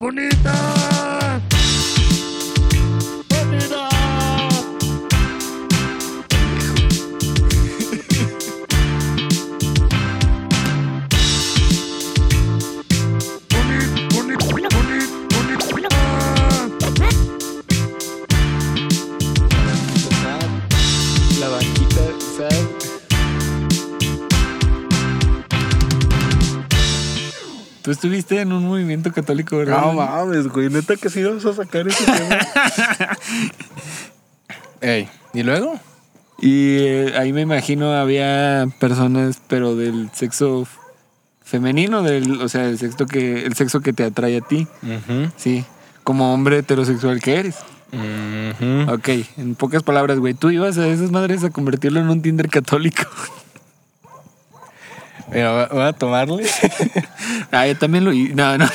bonita. Estuviste en un movimiento católico, ¿verdad? No mames, güey. Neta que sí vas a sacar ese tema. Ey, ¿y luego? Y eh, ahí me imagino había personas, pero del sexo femenino, del, o sea, el sexo que, el sexo que te atrae a ti, sí, como hombre heterosexual que eres. Ok, en pocas palabras, güey, tú ibas a esas madres a convertirlo en un Tinder católico. Mira, voy a tomarle. ah, yo también lo No, no.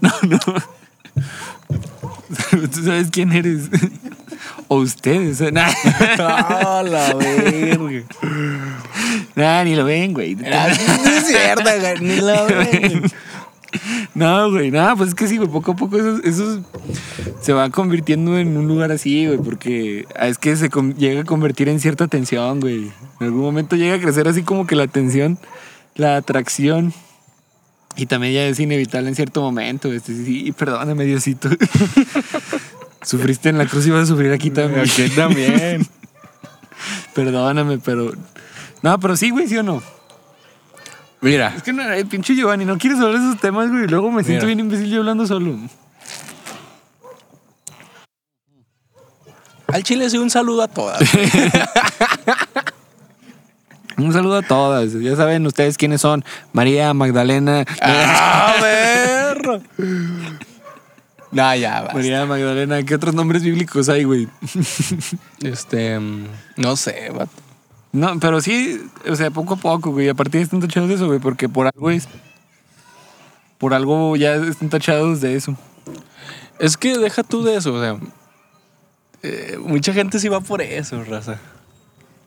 No, no. ¿Tú sabes quién eres? O ustedes. Nah, ¡Ah, la verga! nah, ni lo ven, güey. No es cierto, güey. Ni la verga. No, güey, nada, pues es que sí, güey, poco a poco eso, eso se va convirtiendo en un lugar así, güey, porque ah, es que se llega a convertir en cierta tensión, güey. En algún momento llega a crecer así como que la tensión, la atracción, y también ya es inevitable en cierto momento. Este, sí, perdóname, Diosito. Sufriste en la cruz y vas a sufrir aquí también. Aquí también. Perdóname, pero... No, pero sí, güey, ¿sí o no? Mira, Es que no, el pinche Giovanni, no quieres hablar de esos temas, güey. y Luego me siento Mira. bien imbécil yo hablando solo. al chile sí un saludo a todas. Un saludo a todas. Ya saben ustedes quiénes son. María, Magdalena. ¡A ver! No, ya, va. María Magdalena. ¿Qué otros nombres bíblicos hay, güey? Este, mm, no sé, vato. No, pero sí, o sea, poco a poco, güey. A partir están tachados de eso, güey, porque por algo es. Por algo ya están tachados de eso. Es que deja tú de eso, o sea. eh, mucha gente sí va por eso, raza.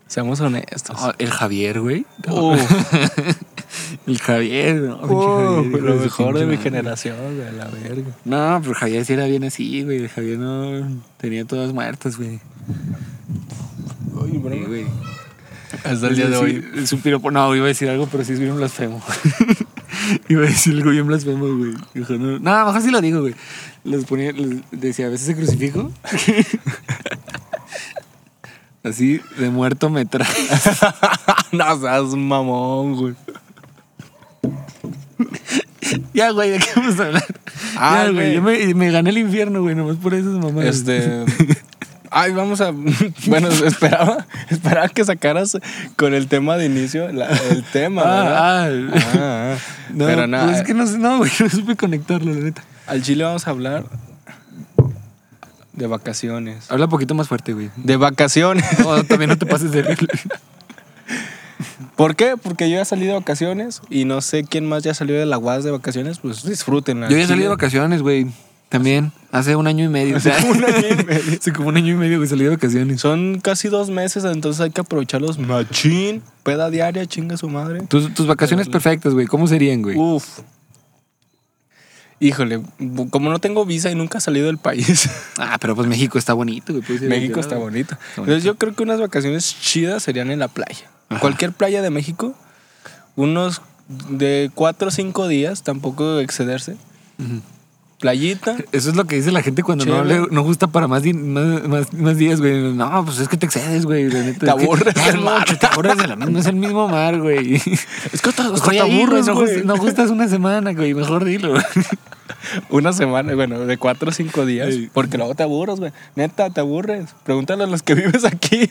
Seamos honestos. Ah, el Javier, güey. Oh, El Javier, no, oh, Javier, lo mejor de mi generación, güey, la verga. No, pero Javier sí era bien así, güey. El Javier no tenía todas muertas, güey. Sí, bro. güey. Hasta el día de hoy. Es un piropo. No, iba a decir algo, pero sí es bien blasfemo. iba a decir algo bien blasfemo, güey. Dijo, no, no, mejor sí lo digo, güey. Les ponía, les decía, a veces se crucifijo. Así, de muerto me trae. no seas mamón, güey. ya, güey, ¿de qué vamos a hablar? Ah, ya, güey, güey. yo me, me gané el infierno, güey, nomás por esas mamadas. Este. Ay, vamos a. Bueno, esperaba, esperaba que sacaras con el tema de inicio la- el tema, ¿verdad? Ah, ah. Ah, ah. No, Pero nada. pues es que no, sé- no, güey, no supe conectarlo, la neta. Al Chile vamos a hablar de vacaciones. Habla un poquito más fuerte, güey. De vacaciones. No, también no te pases de regla. ¿Por qué? Porque yo ya salí de vacaciones y no sé quién más ya salió de la UAS de vacaciones, pues disfruten. Yo ya salí de vacaciones, güey. También. Hace un año y medio. Hace como un año y medio. Hace como un año y medio, güey, salí de vacaciones. Son casi dos meses, entonces hay que aprovecharlos machín. Peda diaria, chinga su madre. Tus, tus vacaciones perfectas, güey. ¿Cómo serían, güey? Uf. Híjole, como no tengo visa y nunca he salido del país, Ah, pero pues México está bonito, güey. México está bonito. bonito. Entonces yo creo que unas vacaciones chidas serían en la playa. Ajá. Cualquier playa de México, unos de cuatro o cinco días, tampoco excederse. Ujú. Playita. Eso es lo que dice la gente cuando no, Chévere. le- no gusta para más, más, más, más días, güey. No, pues es que te excedes, güey. la neta. Te aburres del mar. Te aburres de la misma. Es el mismo mar, güey. Es que te güey. aburres, No, güey. no gustas una semana, güey. Mejor dilo. Una semana, bueno, de cuatro o cinco días. Sí. Porque luego te aburres, güey. Neta, te aburres. Pregúntale a los que vives aquí.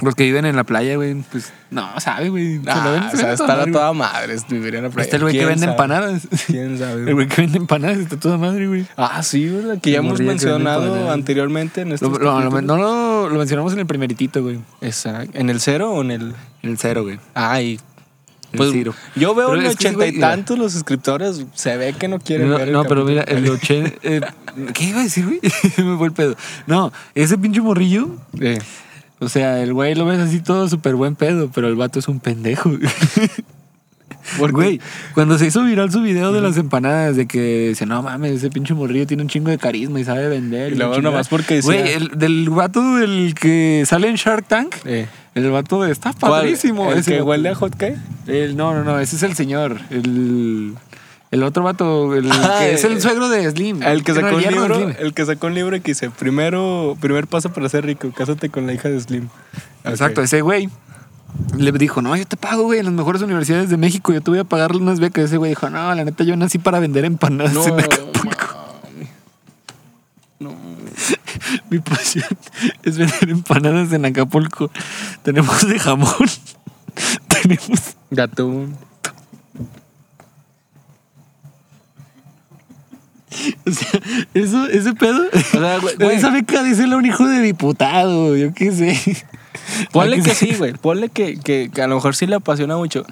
Los que viven en la playa, güey, pues no, sabe, güey. Ven- Ah, se o sea, estar a toda madre vivir en la güey. playa. Está el güey que ¿Quién vende sabe? empanadas. ¿Quién sabe? El güey que vende empanadas está toda madre, güey. Ah, sí, ¿verdad? Que ya hemos mencionado anteriormente en estos Lo, lo- no lo, lo mencionamos en el primeritito, güey. Exacto. ¿En el cero o en el...? En el cero, güey. Ay. Pues cero. yo veo en ochenta güey, y mira. tantos los suscriptores. Se ve que no quieren No, ver el no, pero mira, el 80. eh, ¿Qué iba a decir, güey? Me fue el pedo. No, ese pinche morrillo. Eh, O sea, el güey lo ves así todo súper buen pedo, pero el vato es un pendejo. Porque- Güey, cuando se hizo viral su video de las empanadas, de que dice, no mames, ese pinche morrillo tiene un chingo de carisma y sabe vender. Y luego chingada". nomás porque decía- Güey, el, del vato el que sale en Shark Tank, Eh. el vato de, está padrísimo. ¿El ese que vato. huele a hot cake? El- no, no, no, ese es el señor. El, el otro vato, el Ah, que es el suegro de Slim. El que No, sacó un yerno de libro, el que sacó un libro que dice, primero, primer paso para ser rico, cásate con la hija de Slim. Exacto, ese güey le dijo, no, yo te pago, güey, en las mejores universidades de México, yo te voy a pagarle unas becas. Ese güey dijo, no, la neta, yo nací para vender empanadas No, en Acapulco. mami. No. Mi pasión es vender empanadas en Acapulco. Tenemos de jamón, tenemos... De O sea, eso, ese pedo... sea, güey. Esa beca dice un hijo de diputado, yo qué sé. Ponle que sí, güey. Ponle que, que, que a lo mejor sí le apasiona mucho.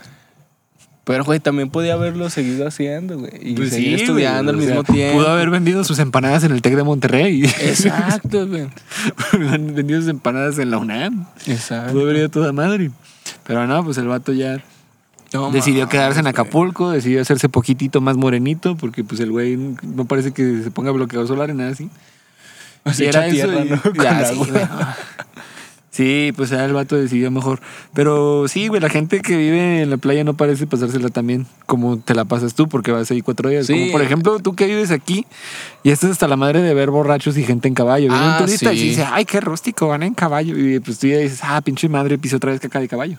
Pero, güey, también podía haberlo seguido haciendo, güey. Y Pues seguir sí, estudiando güey, al o mismo sea, tiempo. Pudo haber vendido sus empanadas en el TEC de Monterrey. Exacto, güey. Han vendido sus empanadas en la UNAM. Exacto. Pudo haber ido toda madre. Pero no, pues el vato ya No decidió quedarse en güey. Acapulco, decidió hacerse poquitito más morenito, porque pues el güey no parece que se ponga bloqueador solar ni nada así. Y echa era eso tierra, y- ¿no? Ya, sí, güey. Sí, pues ya el vato decidió mejor. Pero sí, güey, la gente que vive en la playa no parece pasársela también como te la pasas tú, porque vas ahí cuatro días. Sí. Como por ejemplo, tú que vives aquí y estás hasta la madre de ver borrachos y gente en caballo. Viene Ah, un turista y sí. dice, ay, qué rústico, van en caballo. Y pues tú ya dices, ah, pinche madre, piso otra vez caca de caballo.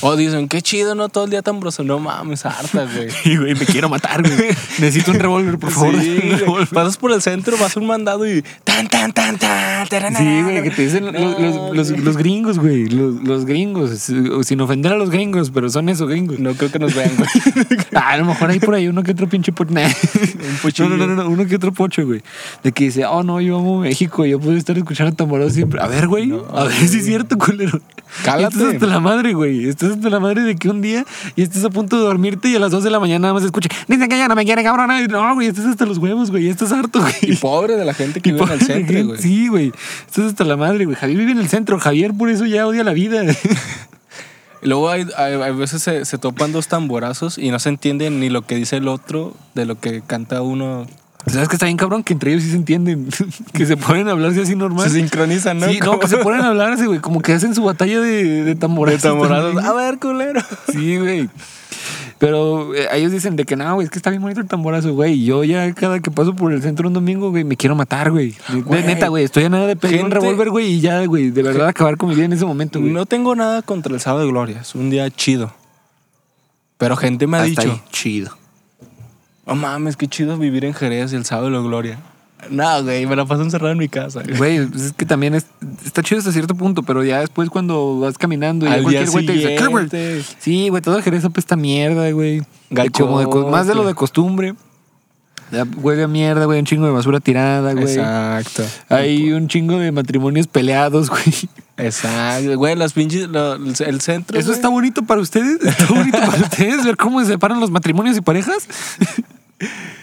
O dicen, qué chido, ¿no? Todo el día tan broso. No mames, harta, güey. Y güey, me quiero matar, güey. Necesito un revólver, por favor. Sí. Pasas por el centro, vas a un mandado y tan, tan, tan, tan, tarana. Sí, güey, que te dicen No, los, los-. Los gringos, güey. Los, los gringos. Sin ofender a los gringos, pero son esos gringos. No creo que nos vean, güey. Ah, a lo mejor hay por ahí uno que otro pinche pocho. Nah. pochillo. No, no, no, no, uno que otro pocho, güey. De que dice, oh, no, yo amo México, yo puedo estar escuchando tamborazo siempre. A ver, güey, a ver si es cierto, culero. Cálate. Estás hasta la madre, güey. Estás hasta la madre de que un día y estés a punto de dormirte y a las 2 de la mañana nada más escuche, dicen que ya no me quiere, cabrón. No, güey, estás hasta los huevos, güey. Estás harto, güey. Y pobre de la gente que Y vive en el centro, güey. Sí, güey. Estás hasta la madre, güey. Javier vive en el centro. Javier por eso ya odia la vida. Luego hay, hay, hay veces se, se topan dos tamborazos y no se entiende ni lo que dice el otro de lo que canta uno. ¿Sabes que está bien cabrón? Que entre ellos sí se entienden. que se ponen a hablarse así normal. Se sincronizan, ¿no? Sí, no, Como- que se ponen a hablarse, güey. Como que hacen su batalla de, de de tamborazos. tamborazos. también. A ver, culero. Sí, güey. Pero eh, ellos dicen de que no, güey, es que está bien bonito el tamborazo, güey. Yo ya cada que paso por el centro un domingo, güey, me quiero matar, güey. De- Güey. Neta, güey, estoy a nada de pedir un Gente- revólver, güey, y ya, güey, de verdad acabar con mi vida en ese momento, güey. No tengo nada contra el sábado de gloria. Es un día chido. Pero gente me ha Hasta dicho, ahí, chido. no mames, qué chido vivir en Jerez y el sábado de la gloria. No, güey, me la paso encerrado en mi casa. güey. Pues es que también es, está chido hasta cierto punto, pero ya después cuando vas caminando y Al cualquier güey te dice, "¿Qué, güey?". Sí, güey, todo Jerez apesta mierda, güey. Como de más de lo de costumbre. Ya huele a mierda, güey, un chingo de basura tirada, güey. Exacto. Hay un chingo de matrimonios peleados, güey. Exacto. Güey, las pinches, lo- el centro. ¿Eso güey. está bonito para ustedes? ¿Está bonito para ustedes ver cómo se separan los matrimonios y parejas?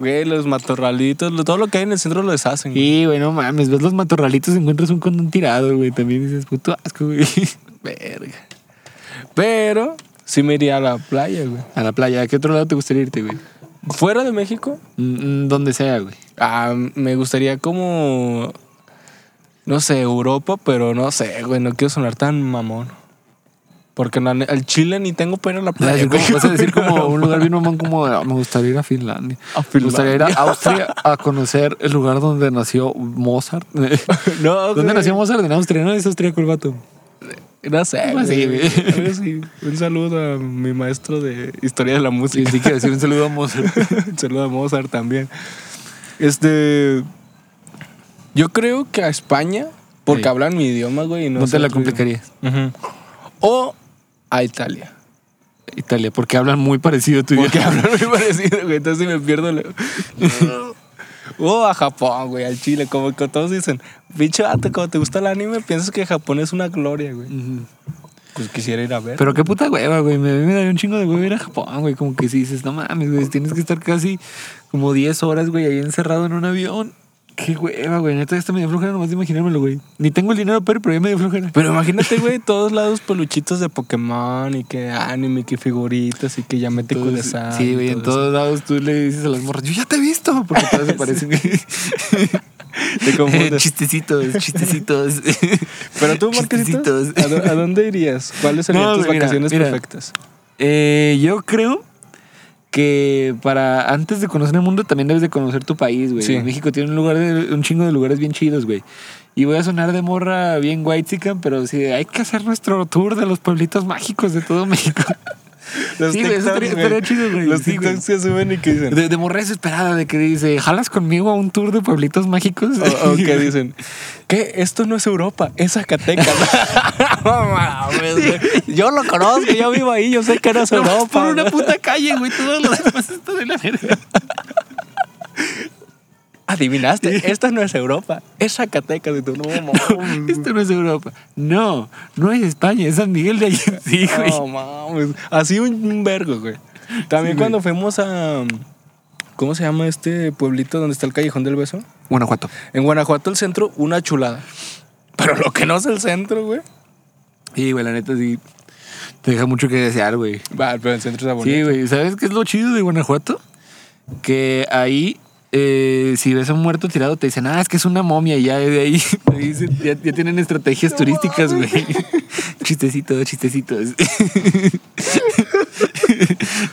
Güey, los matorralitos, lo- todo lo que hay en el centro lo deshacen. güey. Sí, güey, no mames. Ves los matorralitos y encuentras un condón tirado, güey. También dices, puto asco, güey. Verga. Pero sí me iría a la playa, güey. A la playa. ¿A qué otro lado te gustaría irte, güey? Fuera de México, Mm, mm, Donde sea, güey. ah, me gustaría como. No sé, Europa, pero no sé, güey. No quiero sonar tan mamón. Porque la ne- al Chile ni tengo pena en la Vas a playa. decir como, vas a decir como un lugar bien mamón como "Ah, me gustaría ir a Finlandia. A Me gustaría ir a. Austria a conocer el lugar donde nació Mozart. No, ¿Dónde güey. nació Mozart? En Austria, ¿no? Es austríaco el vato. No sé, así, güey. Algo así. Un saludo a mi maestro de historia de la Sí, música. sí, quiero decir un saludo a Mozart. Un saludo a Mozart también. Este. Yo creo que a España, porque Sí. hablan mi idioma, güey. y No, No te la complicarías. O a Italia. Italia, porque hablan muy parecido a tu Porque hablan muy parecido, güey. Entonces me pierdo. o a Japón, güey, al Chile. Como que todos dicen, pinche vato, como te gusta el anime, piensas que Japón es una gloria, güey. Pues quisiera ir a ver. Pero qué puta hueva, güey. Me, me daría un chingo de hueva ir a Japón, güey. Como que si dices, no mames, güey. Tienes que estar casi como 10 horas, güey, ahí encerrado en un avión. Qué hueva, güey. Neta, ya está medio flojera nomás de imaginármelo, güey. Ni tengo el dinero, pero, pero ya medio flojera. Pero imagínate, güey, todos lados peluchitos de Pokémon y que anime, que figuritas y que ya mete Todos- Kudesai Sí, güey, en todo todos lados tú le dices a las morras, yo ya te he visto, porque todas se parecen. Te confundes. chistecitos, chistecitos. Pero tú, Marquesitos. ¿a, a dónde irías? ¿Cuáles serían No, tus mira, vacaciones mira. perfectas? Eh, yo creo que para antes de conocer el mundo también debes de conocer tu país, güey. Sí. México tiene un lugar de- un chingo de lugares bien chidos, güey. Y voy a sonar de morra bien white pero sí, hay que hacer nuestro tour de los pueblitos mágicos de todo México. Los Sí, güey, eso estaría- chido, güey. Los Sí, güey. TikToks que suben y que dicen. De, de morra desesperada, de que dice, ¿jalas conmigo a un tour de pueblitos mágicos? O, o que dicen, ¿qué? Esto no es Europa, es Zacatecas. no mames, güey. Yo lo conozco, yo vivo ahí, yo sé que no es Nomás Europa. por una güey. puta calle, güey. Todo lo demás está de la verga. Adivinaste, esta no es Europa, es Zacatecas. Y tú, no mames. Esto no es Europa. No, no es España, es San Miguel de Allende. Sí, güey. No mames. Así un, un vergo, güey. También Sí, cuando fuimos a. ¿Cómo se llama este pueblito donde está el Callejón del Beso? Guanajuato. En Guanajuato, el centro, una chulada. Pero lo que no es el centro, güey. Sí, güey, la neta sí. Te deja mucho que desear, güey. Va, pero el centro está bonito. Sí, güey. ¿Sabes qué es lo chido de Guanajuato? Que ahí, eh, si ves a un muerto tirado, te dicen, ah, es que es una momia. Y ya de ahí, te dicen- ya, ya tienen estrategias turísticas, güey. chistecitos, chistecitos.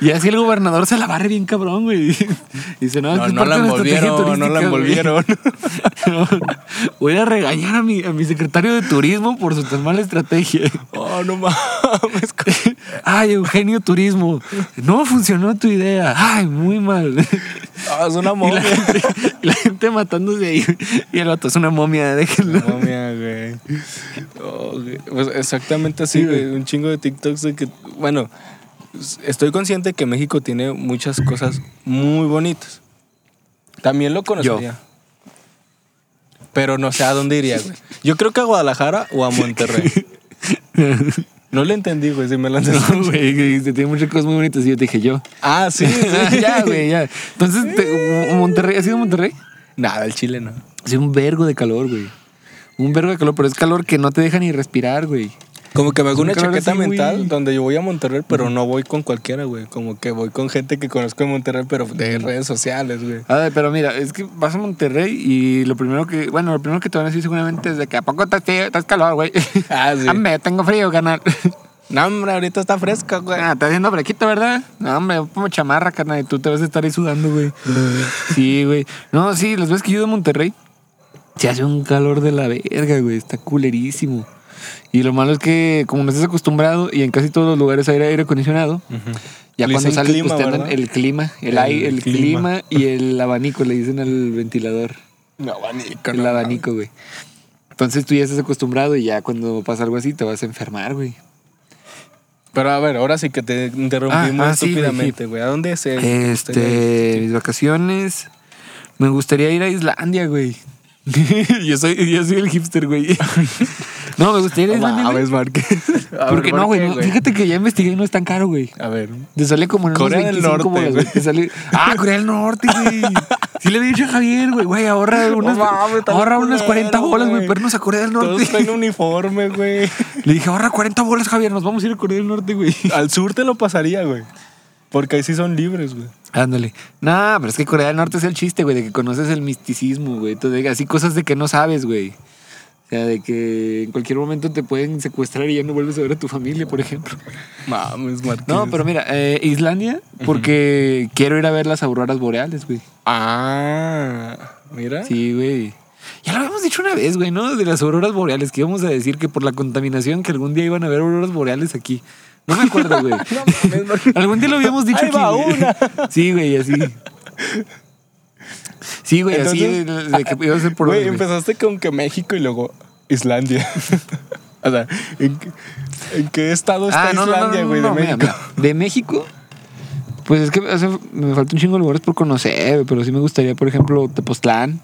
y así el gobernador se la barre bien cabrón, güey. Dice, no, No, no la envolvieron, no la turística, güey". envolvieron. No, voy a regañar a mi, a mi secretario de turismo por su tan mala estrategia. Oh, no mames. Ay, Eugenio Turismo, no funcionó tu idea. Ay, muy mal. Ah, es una Y la, momia. gente, y la gente matándose ahí. Y el vato es una momia, déjenlo. Momia, güey. Oh, güey. Pues exactamente así, Sí, güey. güey. Un chingo de TikToks de que, bueno, estoy consciente que México tiene muchas cosas muy bonitas. También lo conocería. Pero no sé a dónde iría, güey. Yo creo que a Guadalajara o a Monterrey. No le entendí, güey, si me entendí. No, güey, tiene muchas cosas muy bonitas. Y yo te dije yo. Ah, sí, sí. ya, güey, ya. Entonces, te- Monterrey, ¿has ido a Monterrey? Nada, el chile no. Hace un vergo de calor, güey. Un vergo de calor, pero es calor que no te deja ni respirar, güey. Como que me hago Un una chaqueta mental donde yo voy a Monterrey, pero no voy con cualquiera, güey. Como que voy con gente que conozco en Monterrey, pero de redes sociales, güey. A ver, pero mira, es que vas a Monterrey y lo primero que, bueno, lo primero que te van a decir seguramente es de que a poco estás, frío, estás calor, güey. Ah, sí. Hombre, tengo frío, carnal. No, hombre, ahorita está fresca, güey. Ah, está haciendo fresquito, ¿verdad? No, hombre, como chamarra, carnal, y tú te vas a estar ahí sudando, güey. Sí, güey. No, sí, las veces que yo a Monterrey, se hace un calor de la verga, güey. Está culerísimo. Y lo malo es que, como no estás acostumbrado y en casi todos los lugares hay aire acondicionado, ya Le cuando sales, clima, pues te andan el clima, el, El aire, el clima. clima y el abanico, le dicen al ventilador. No, abanico, El no, abanico, güey. Entonces tú ya estás acostumbrado y ya cuando pasa algo así te vas a enfermar, güey. Pero a ver, ahora sí que te interrumpimos Ah, ah, sí, güey, estúpidamente, güey. ¿A dónde gustaría ir? Este, mis vacaciones. Me gustaría ir a Islandia, güey. yo soy, yo soy el hipster, güey. no, me gustaría ir a mames, Márquez. Porque ¿por no, güey. no, Fíjate que ya investigué y no es tan caro, güey. A ver. Te sale como en unos Corea del 25 Norte, bolas. Te sale... Ah, Corea del Norte, güey. Sí le había dicho a Javier, güey. Güey, ahorra unas, mames, ahorra unas 40 culero, bolas, güey, irnos a Corea del Todos Norte. traen uniforme, güey. Le dije, ahorra 40 bolas, Javier. Nos vamos a ir a Corea del Norte, güey. Al sur te lo pasaría, güey. Porque ahí sí son libres, güey. Ándale. Nah, pero es que Corea del Norte es el chiste, güey, de que conoces el misticismo, güey. De- Así cosas de que no sabes, güey. O sea, de que en cualquier momento te pueden secuestrar y ya no vuelves a ver a tu familia, por ejemplo. Mames, Márquez. No, pero mira, eh, Islandia, porque quiero ir a ver las auroras boreales, güey. Ah, mira. Sí, güey. Ya lo habíamos dicho una vez, güey, ¿no? De las auroras boreales, que íbamos a decir que por la contaminación que algún día iban a haber auroras boreales aquí. No me acuerdo, güey. No mames. Algún día lo habíamos dicho Ahí aquí. va güey. una. Sí, güey, así. Sí, güey, así de, Entonces, de que iba a ser por Güey, empezaste con que México y luego Islandia. o sea, ¿en, qué- en qué estado está Ah, Islandia, güey, de mira, México? mira. De México, pues es que me falta un chingo de lugares por conocer, güey, pero sí me gustaría, por ejemplo, Tepoztlán,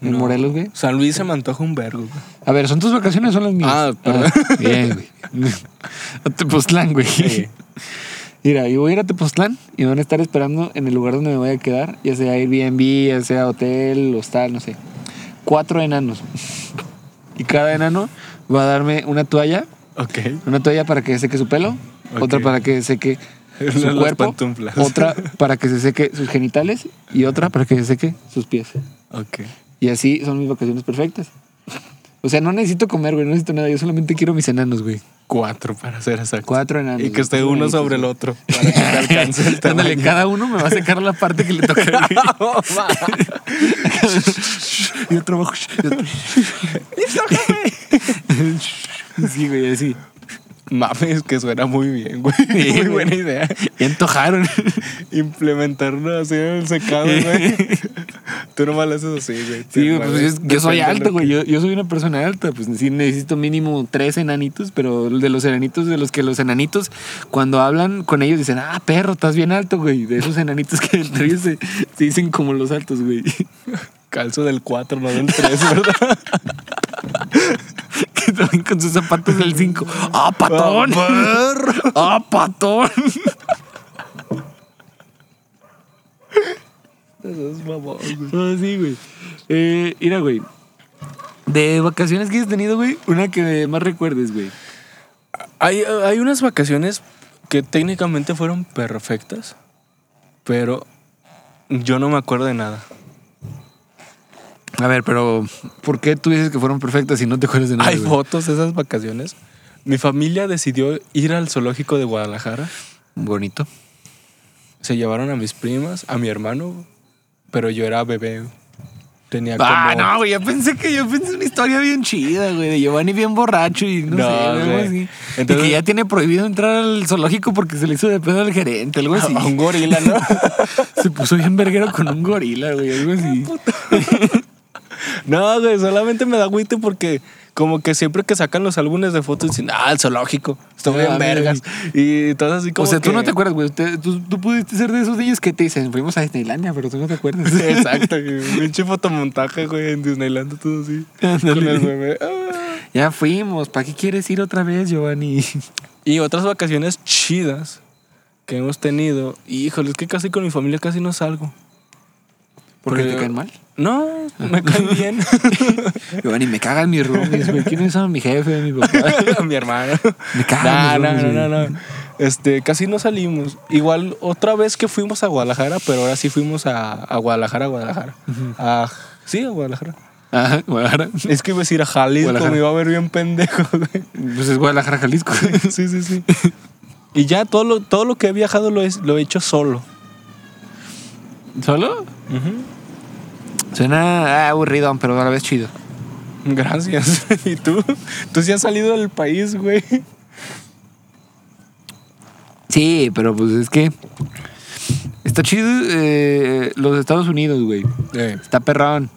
en No. Morelos, güey. San Luis se me antoja un vergo, güey. A ver, ¿son tus vacaciones o son las mías? Ah, perdón. bien, güey. A Tepoztlán, güey. Sí. Mira, yo voy a ir a Tepoztlán y me van a estar esperando en el lugar donde me voy a quedar, ya sea Airbnb, ya sea hotel, hostal, no sé. cuatro enanos. Y cada enano va a darme una toalla, Ok. una toalla para que seque su pelo, Ok. otra para que seque su Las cuerpo, pantuflas. otra para que se seque sus genitales y otra para que se seque sus pies. Ok. Y así son mis vacaciones perfectas. O sea, no necesito comer, güey, no necesito nada. Yo solamente quiero mis enanos, güey. Cuatro para ser exacto. Cuatro enanos. Y que esté uno sobre el otro. Para que te alcance el Ándale, cada uno me va a sacar la parte que le toca. Y otro abajo. y otro- sí, güey, así. Mames, que suena muy bien, güey. Sí, muy buena idea. Y antojaron. Implementarlo así en el secado, güey. Tú nomás lo haces así, güey. Sí, pues yo, yo soy alto, güey. que- Yo, yo soy una persona alta. Pues sí necesito mínimo tres enanitos, pero de los enanitos, de los que los enanitos, cuando hablan con ellos, dicen, ah, perro, estás bien alto, güey. De esos enanitos que entre ellos se, se dicen como los altos, güey. Calzo del 4, no del 3, ¿verdad? también con sus zapatos del 5. ¡Ah, patón! ¡Ah, patón! Eso es mamón, güey. Ah, sí, güey. Eh, mira, güey. De vacaciones que has tenido, güey, una que más recuerdes, güey. Hay, hay unas vacaciones que técnicamente fueron perfectas, pero yo no me acuerdo de nada. A ver, pero ¿por qué tú dices que fueron perfectas y no te acuerdas de nada? Hay güey? fotos de esas vacaciones. Mi familia decidió ir al zoológico de Guadalajara. Bonito. Se llevaron a mis primas, a mi hermano, pero yo era bebé. Tenía como... Ah, no, güey, yo pensé que yo pensé una historia bien chida, güey, de Giovanni bien borracho y no, No, sé, güey, así. Entonces- y que ya tiene prohibido entrar al zoológico porque se le hizo de pedo al gerente, algo así. A un gorila, ¿no? se puso bien verguero con un gorila, güey, algo así. No, güey, solamente me da agüite porque como que siempre que sacan los álbumes de fotos dicen, ah, el zoológico, estoy Ah, bien vergas. Y todo así como o sea, tú que- no te acuerdas, güey. Tú, tú pudiste ser de esos niños que te dicen, fuimos a Disneylandia, pero tú no te acuerdas. Exacto, güey. pinche fotomontaje, güey, en Disneyland, todo así. Con el bebé. Ah. ya fuimos. ¿Para qué quieres ir otra vez, Giovanni? Y otras vacaciones chidas que hemos tenido. Híjole, es que casi con mi familia casi no salgo. ¿Porque Porque- te caen mal? No, me caen bien. Giovanni, me cagan mis roomies, güey. ¿Quiénes son mi jefe, mi papá? mi hermano. Me cagan No, mis no, no, no, no. Este, casi no salimos. Igual otra vez que fuimos a Guadalajara, pero ahora sí fuimos a, a Guadalajara, Guadalajara. A- sí, a Guadalajara. Ajá, Guadalajara. Es que iba a decir a Jalisco, me iba a ver bien pendejo. güey. Pues es Guadalajara, Jalisco. sí, sí, sí. Y ya todo lo, todo lo que he viajado lo he, lo he hecho solo. ¿Solo? Suena ah, aburrido, pero a la vez chido. Gracias. ¿Y tú? Tú sí has salido del país, güey. Sí, pero pues es que está chido eh, los Estados Unidos, güey. Está perrón.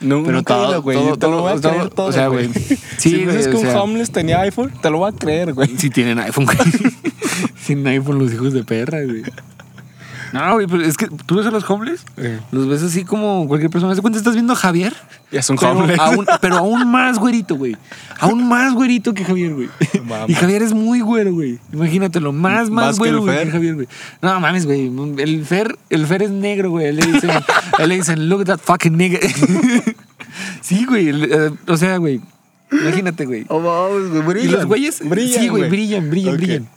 No, Pero nunca todo- güey. todo- te lo voy a todo- creer todo- o sea, güey. si Sí, dices güey, que un sea- homeless tenía iPhone, te lo voy a creer, güey. Sí tienen iPhone, güey. Tienen iPhone los hijos de perra, güey. No, güey, pero es que tú ves a los homeless, los ves así como cualquier persona. ¿Se cuenta? Estás viendo a Javier, Y es un pero homeless. aún, pero aún más güerito, güey. Aún más güerito que Javier, güey. Y Javier es muy güero, güey. Imagínatelo, más, más, Más que güero, el güey, Fer. que Javier, güey. No mames, güey. El Fer, el Fer es negro, güey. Le dicen, le dicen, look at that fucking nigga. sí, güey. eh, o sea, güey. Imagínate, güey. Oh, vamos, güey, Y brillan. los güeyes, brillan, sí, güey, brillan, brillan, brillan.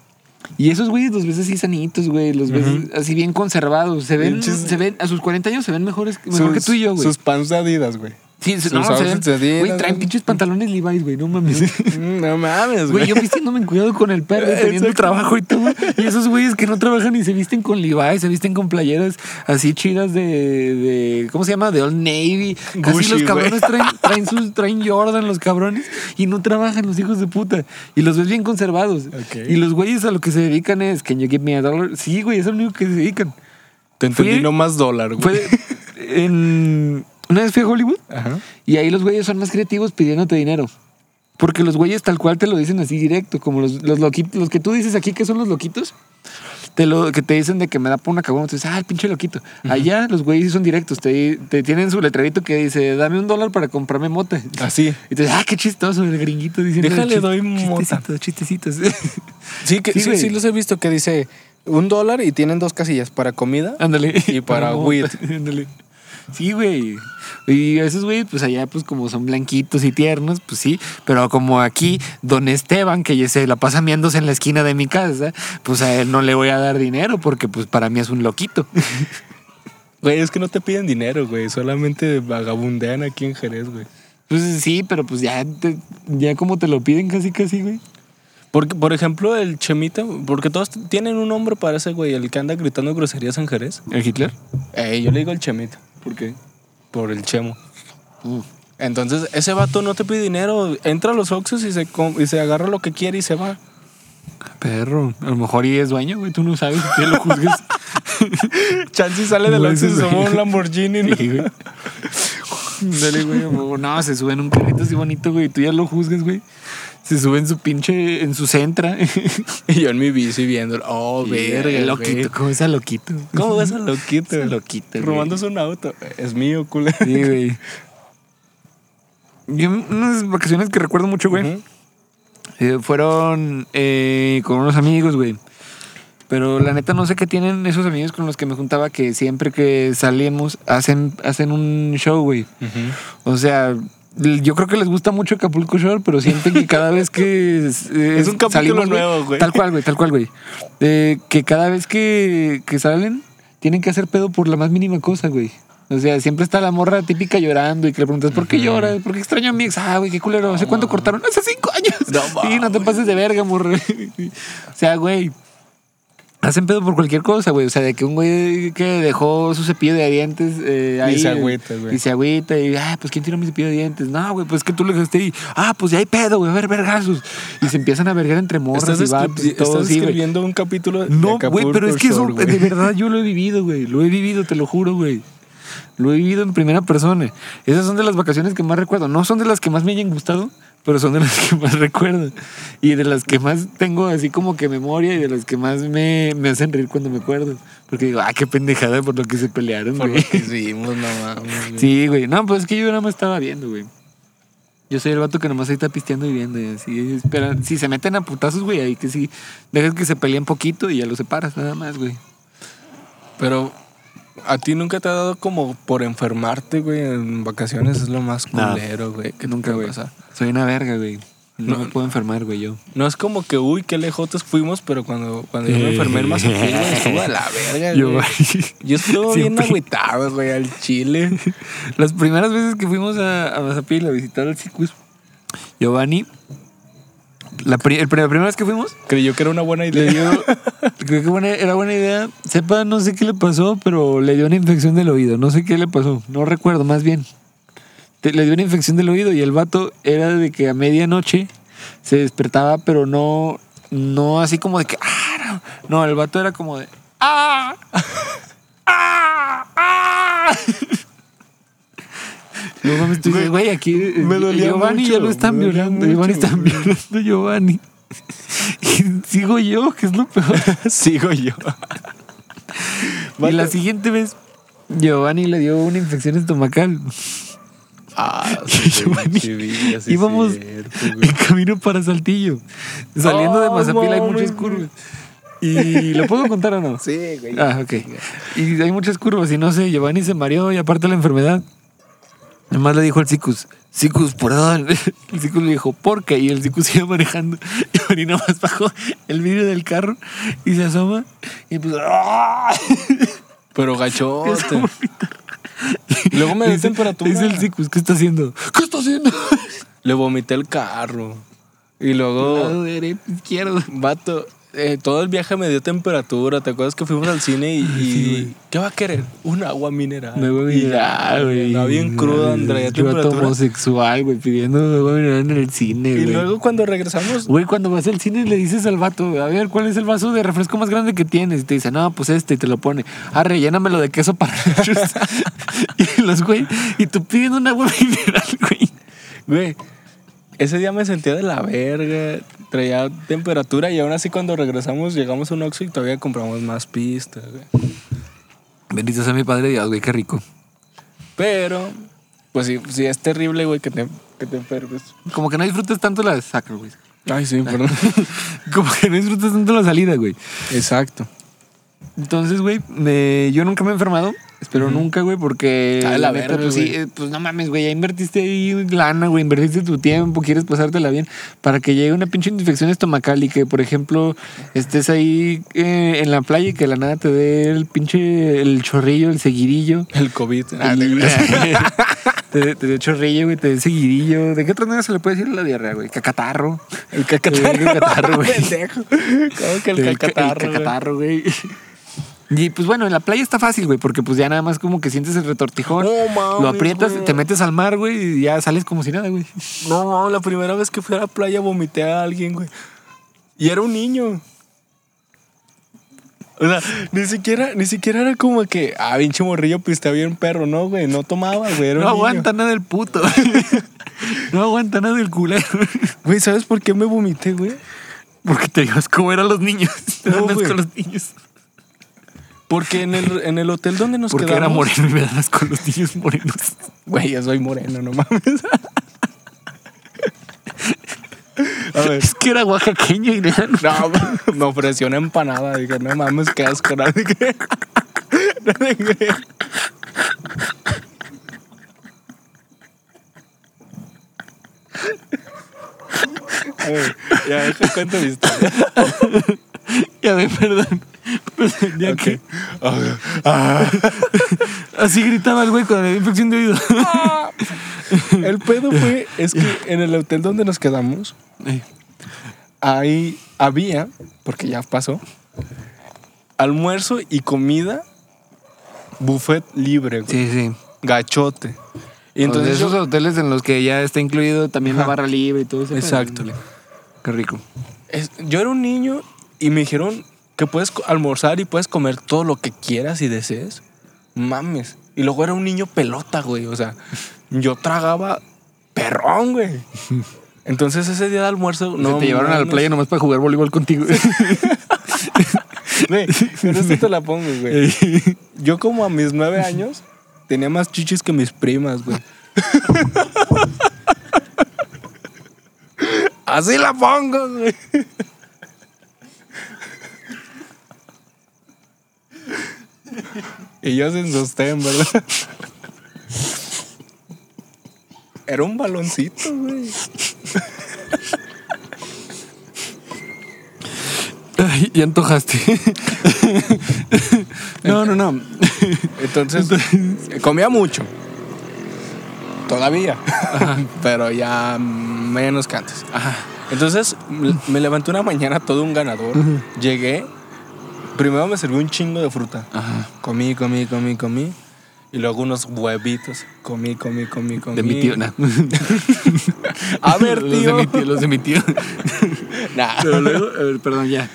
Y esos güeyes los ves así sanitos, güey, los ves así bien conservados. Se ven, Pinches- se ven, a sus 40 años se ven mejores, mejor que tú y yo, güey. Sus pants de Adidas, güey. Sí, sus no, se ven, güey, traen pinches pantalones Levi's, güey, no mames. No mames, Güey, güey. yo vistiéndome en cuidado con el perro, teniendo Exacto. trabajo y todo. Y esos güeyes que no trabajan y se visten con Levi's, se visten con playeras así chidas de, de ¿cómo se llama? De Old Navy. Casi Gucci, los cabrones traen, traen, sus, traen Jordan, los cabrones, y no trabajan los hijos de puta. Y los ves bien conservados. Y los güeyes a lo que se dedican es, can you give me a dollar? Sí, güey, es lo único que se dedican. Te entendí Fui- no más dólar, güey. Fue en... Una vez fui a Hollywood Ajá. y ahí los güeyes son más creativos pidiéndote dinero. Porque los güeyes tal cual te lo dicen así directo, como los, los loquitos, los que tú dices aquí que son los loquitos, te lo, que te dicen de que me da por una caguama, tú dices, ah, el pinche loquito. Allá los güeyes son directos, te, te tienen su letrerito que dice, dame un dólar para comprarme mota. Así. Y tú dices, ah, qué chistoso el gringuito diciendo Déjale, doy mota. Chistecitos, chistecitos. Sí, que, Sí, sí, los he visto que dice un dólar y tienen dos casillas para comida. Ándale. Y para mota. weed. Ándale. Sí, güey. Y esos güeyes, pues allá, pues como son blanquitos y tiernos, pues sí. Pero como aquí, don Esteban, que se la pasa miándose en la esquina de mi casa, pues a él no le voy a dar dinero porque pues para mí es un loquito. Güey, es que no te piden dinero, güey. Solamente vagabundean aquí en Jerez, güey. Pues sí, pero pues ya, te- ya como te lo piden casi, casi, güey. Porque, por ejemplo, el Chemita, porque todos tienen un nombre para ese güey, el que anda gritando groserías en Jerez. ¿El Hitler? Eh, yo le digo el Chemita, ¿Por qué? por el Chemo. Entonces, ese vato no te pide dinero, entra a los Oxxos y se, y se agarra lo que quiere y se va. Perro, a lo mejor y es dueño, güey, tú no sabes, que lo juzgues. Chansey sale del Oxxo y se toma un Lamborghini. ¿no? Sí, güey. Dale, güey. No, se sube en un carrito así bonito, güey. Tú ya lo juzgues, güey. Se sube en su pinche, en su centra. Y yo en mi bici viendo, oh, verga, El güey. loquito, ¿cómo es a loquito? ¿Cómo ves al loquito? Ese loquito. Robándose un auto. Es mío, culero. Sí, güey. Yo unas vacaciones que recuerdo mucho, güey. Eh, fueron eh, con unos amigos, güey. Pero la neta no sé qué tienen esos amigos con los que me juntaba que siempre que salimos hacen, hacen un show, güey. O sea, yo creo que les gusta mucho Acapulco Shore, pero sienten que cada vez que es, Es un capítulo nuevo, güey. Tal cual, güey, tal cual, güey. Eh, que cada vez que, que salen, tienen que hacer pedo por la más mínima cosa, güey. O sea, siempre está la morra típica llorando y que le preguntas, ¿por qué lloras? ¿Por qué extraño a mi ex? Ah, güey, qué culero. ¿Hace cuánto cortaron? Hace cinco años. No sí, no te pases de verga, morra. o sea, güey. Hacen pedo por cualquier cosa, güey. O sea, de que un güey que dejó su cepillo de dientes eh, ahí. se agüita, güey. Y se agüita y, ah, pues ¿quién tiró mi cepillo de dientes? No, güey, pues que tú lo dejaste ahí. Ah, pues ya hay pedo, güey, a ver, vergazos. Y se empiezan a vergar entre morras y vatos y estás escribiendo un capítulo de No, güey, pero es que eso, Shore, de verdad, yo lo he vivido, güey. Lo he vivido, te lo juro, güey. Lo he vivido en primera persona. Esas son de las vacaciones que más recuerdo. No son de las que más me hayan gustado, pero son de las que más recuerdo. Y de las que más tengo así como que memoria y de las que más me, me hacen reír cuando me acuerdo. Porque digo, ah, qué pendejada por lo que se pelearon, Por lo güey. que no mames. güey. Sí, güey. No, pues es que yo nada más estaba viendo, güey. Yo soy el vato que nomás ahí está pisteando y viendo. Y así, espera, si se meten a putazos, güey, ahí que sí. Dejas que se peleen poquito y ya los separas, nada más, güey. Pero a ti nunca te ha dado como por enfermarte, güey, en vacaciones es lo más culero, güey, que Nunca, güey. pasa. Soy una verga, güey. No, No. me puedo enfermar, güey, yo. No es como que, uy, qué lejotes fuimos, pero cuando, cuando yo me enfermé en Mazatlán, güey, estuvo a la verga, Yo, güey. Yo estuve bien agüitado, güey, al chile. Las primeras veces que fuimos a, a Mazapil a visitar al Cicus, Giovanni, la, pri- el- la primera vez que fuimos, Creyó que era una buena le idea. dio. creo que buena- era buena idea. Sepa, no sé qué le pasó, pero le dio una infección del oído. No sé qué le pasó. No recuerdo, más bien. Te- le dio una infección del oído y el vato era de que a medianoche se despertaba, pero no, no así como de que. ¡Ah! No, no el vato era como de. ¡Ah! ¡Ah! ¡Ah! Luego me estoy Güey, güey, aquí eh, me dolía Giovanni ya lo están violando. Giovanni están güey. violando Giovanni. Y sigo yo, que es lo peor. Sigo yo. Y la siguiente vez, Giovanni le dio una infección estomacal. Ah, Giovanni, íbamos en camino para Saltillo. Saliendo de Mazapil hay muchas mames, curvas. ¿Y lo puedo contar o no? Sí, güey. Ah, ok. Y hay muchas curvas y no sé, Giovanni se mareó y aparte la enfermedad. Además le dijo al Cicus, Cicus, perdón. El Cicus le dijo, ¿por qué? Y el Cicus iba manejando. Y Giovanni nomás bajó el vidrio del carro y se asoma y pues... ¡ah! Pero gachote. Luego me dio temperatura. Dice el Cicus, ¿qué está haciendo? ¿Qué está haciendo? Le vomité el carro. Y Lado luego, derecho, izquierdo. vato, eh, todo el viaje me dio temperatura. ¿Te acuerdas que fuimos al cine y, y- ¿qué va a querer? Un agua mineral. Me voy a Y mirar, ya, güey. Estaba bien crudo, Andrea. Yo homosexual, güey, pidiendo me voy a mirar en el cine, Y güey. luego cuando regresamos, Güey, cuando vas al cine le dices al vato, a ver, ¿cuál es el vaso de refresco más grande que tienes? Y te dice, no, pues este, y te lo pone. Ah, rellénamelo de queso para y los güey, y tú pidiendo un agua mineral, güey. güey, ese día me sentía de la verga. Traía temperatura y aún así cuando regresamos llegamos a un Oxxo y todavía compramos más pistas, güey. Benditos a mi padre Dios, güey, qué rico. Pero, pues sí, sí es terrible, güey, que te, que te enfermes. Como que no disfrutas tanto la saca, güey. Ay, sí, perdón. Como que no disfrutas tanto la salida, güey. Exacto. Entonces, güey, me- yo nunca me he enfermado. Espero nunca, güey, porque. Ah, la neta, verga, pues, sí, eh, pues no mames, güey. Ya invertiste ahí lana, güey. Invertiste tu tiempo, quieres pasártela bien. Para que llegue una pinche infección estomacal y que, por ejemplo, estés ahí eh, en la playa y que de la nada te dé el pinche. el chorrillo, el seguidillo. El COVID. Ah, El- te- te, dé- chorrillo, güey, te dé seguidillo. ¿De qué otra manera se le puede decir la diarrea, güey? Cacatarro. el Te dé el cacatarro, güey. ¿Cómo que el cacatarro? El cacatarro, güey. Y pues bueno, en la playa está fácil, güey, porque pues ya nada más como que sientes el retortijón. No mames, lo aprietas, güey. te metes al mar, güey, y ya sales como si nada, güey. No, la primera vez que fui a la playa vomité a alguien, güey. Y era un niño. O sea, ni siquiera, ni siquiera era como que, ah, pinche morrillo, pues está bien perro, no, güey. No tomaba, güey. Era No un niño. aguanta nada el puto. no aguanta nada el culero. Güey, ¿sabes por qué me vomité, güey? Porque te digas cómo eran los niños. No, andas con los niños. Porque en el, en el hotel donde nos Porque quedamos... era moreno y me das con los niños morenos. Güey, yo soy moreno, no mames. A ver. Es que era oaxaqueño y nada. No, me ofreció una empanada. Dije, no mames, qué asco. No te creo. No te creo. A ver, ya deja cuento mi historia. Ya ve, perdón. Ya que. Ah, Así gritaba el güey con la infección de oído. El pedo fue, es que en el hotel donde nos quedamos, ahí había, porque ya pasó, almuerzo y comida, buffet libre, güey. Sí, sí. gachote. Y entonces esos yo- hoteles en los que ya está incluido también la barra libre y todo eso. Exacto. Qué rico. es- yo era un niño y me dijeron que puedes almorzar y puedes comer todo lo que quieras y desees. Mames. Y luego era un niño pelota, güey. O sea, yo tragaba perrón, güey. Entonces ese día de almuerzo No, te llevaron mames. playa nomás para jugar voleibol contigo. Güey, pero esto te la pongo, güey. Yo como a mis nueve años tenía más chichis que mis primas, güey. Así la pongo, güey. Y yo sin sostén, ¿verdad? Era un baloncito, güey. Ay, ya antojaste. no, no, no. Entonces, comía mucho. Todavía. Pero ya menos que antes. Entonces, me levanté una mañana todo un ganador. Llegué. Primero me serví un chingo de fruta. Ajá. Comí, comí, comí, comí. Y luego unos huevitos. Comí, comí, comí, comí. De mi tío, nah. A ver, Los de tío. mi tío, los de mi tío. Nah. Pero luego, ver, perdón, ya.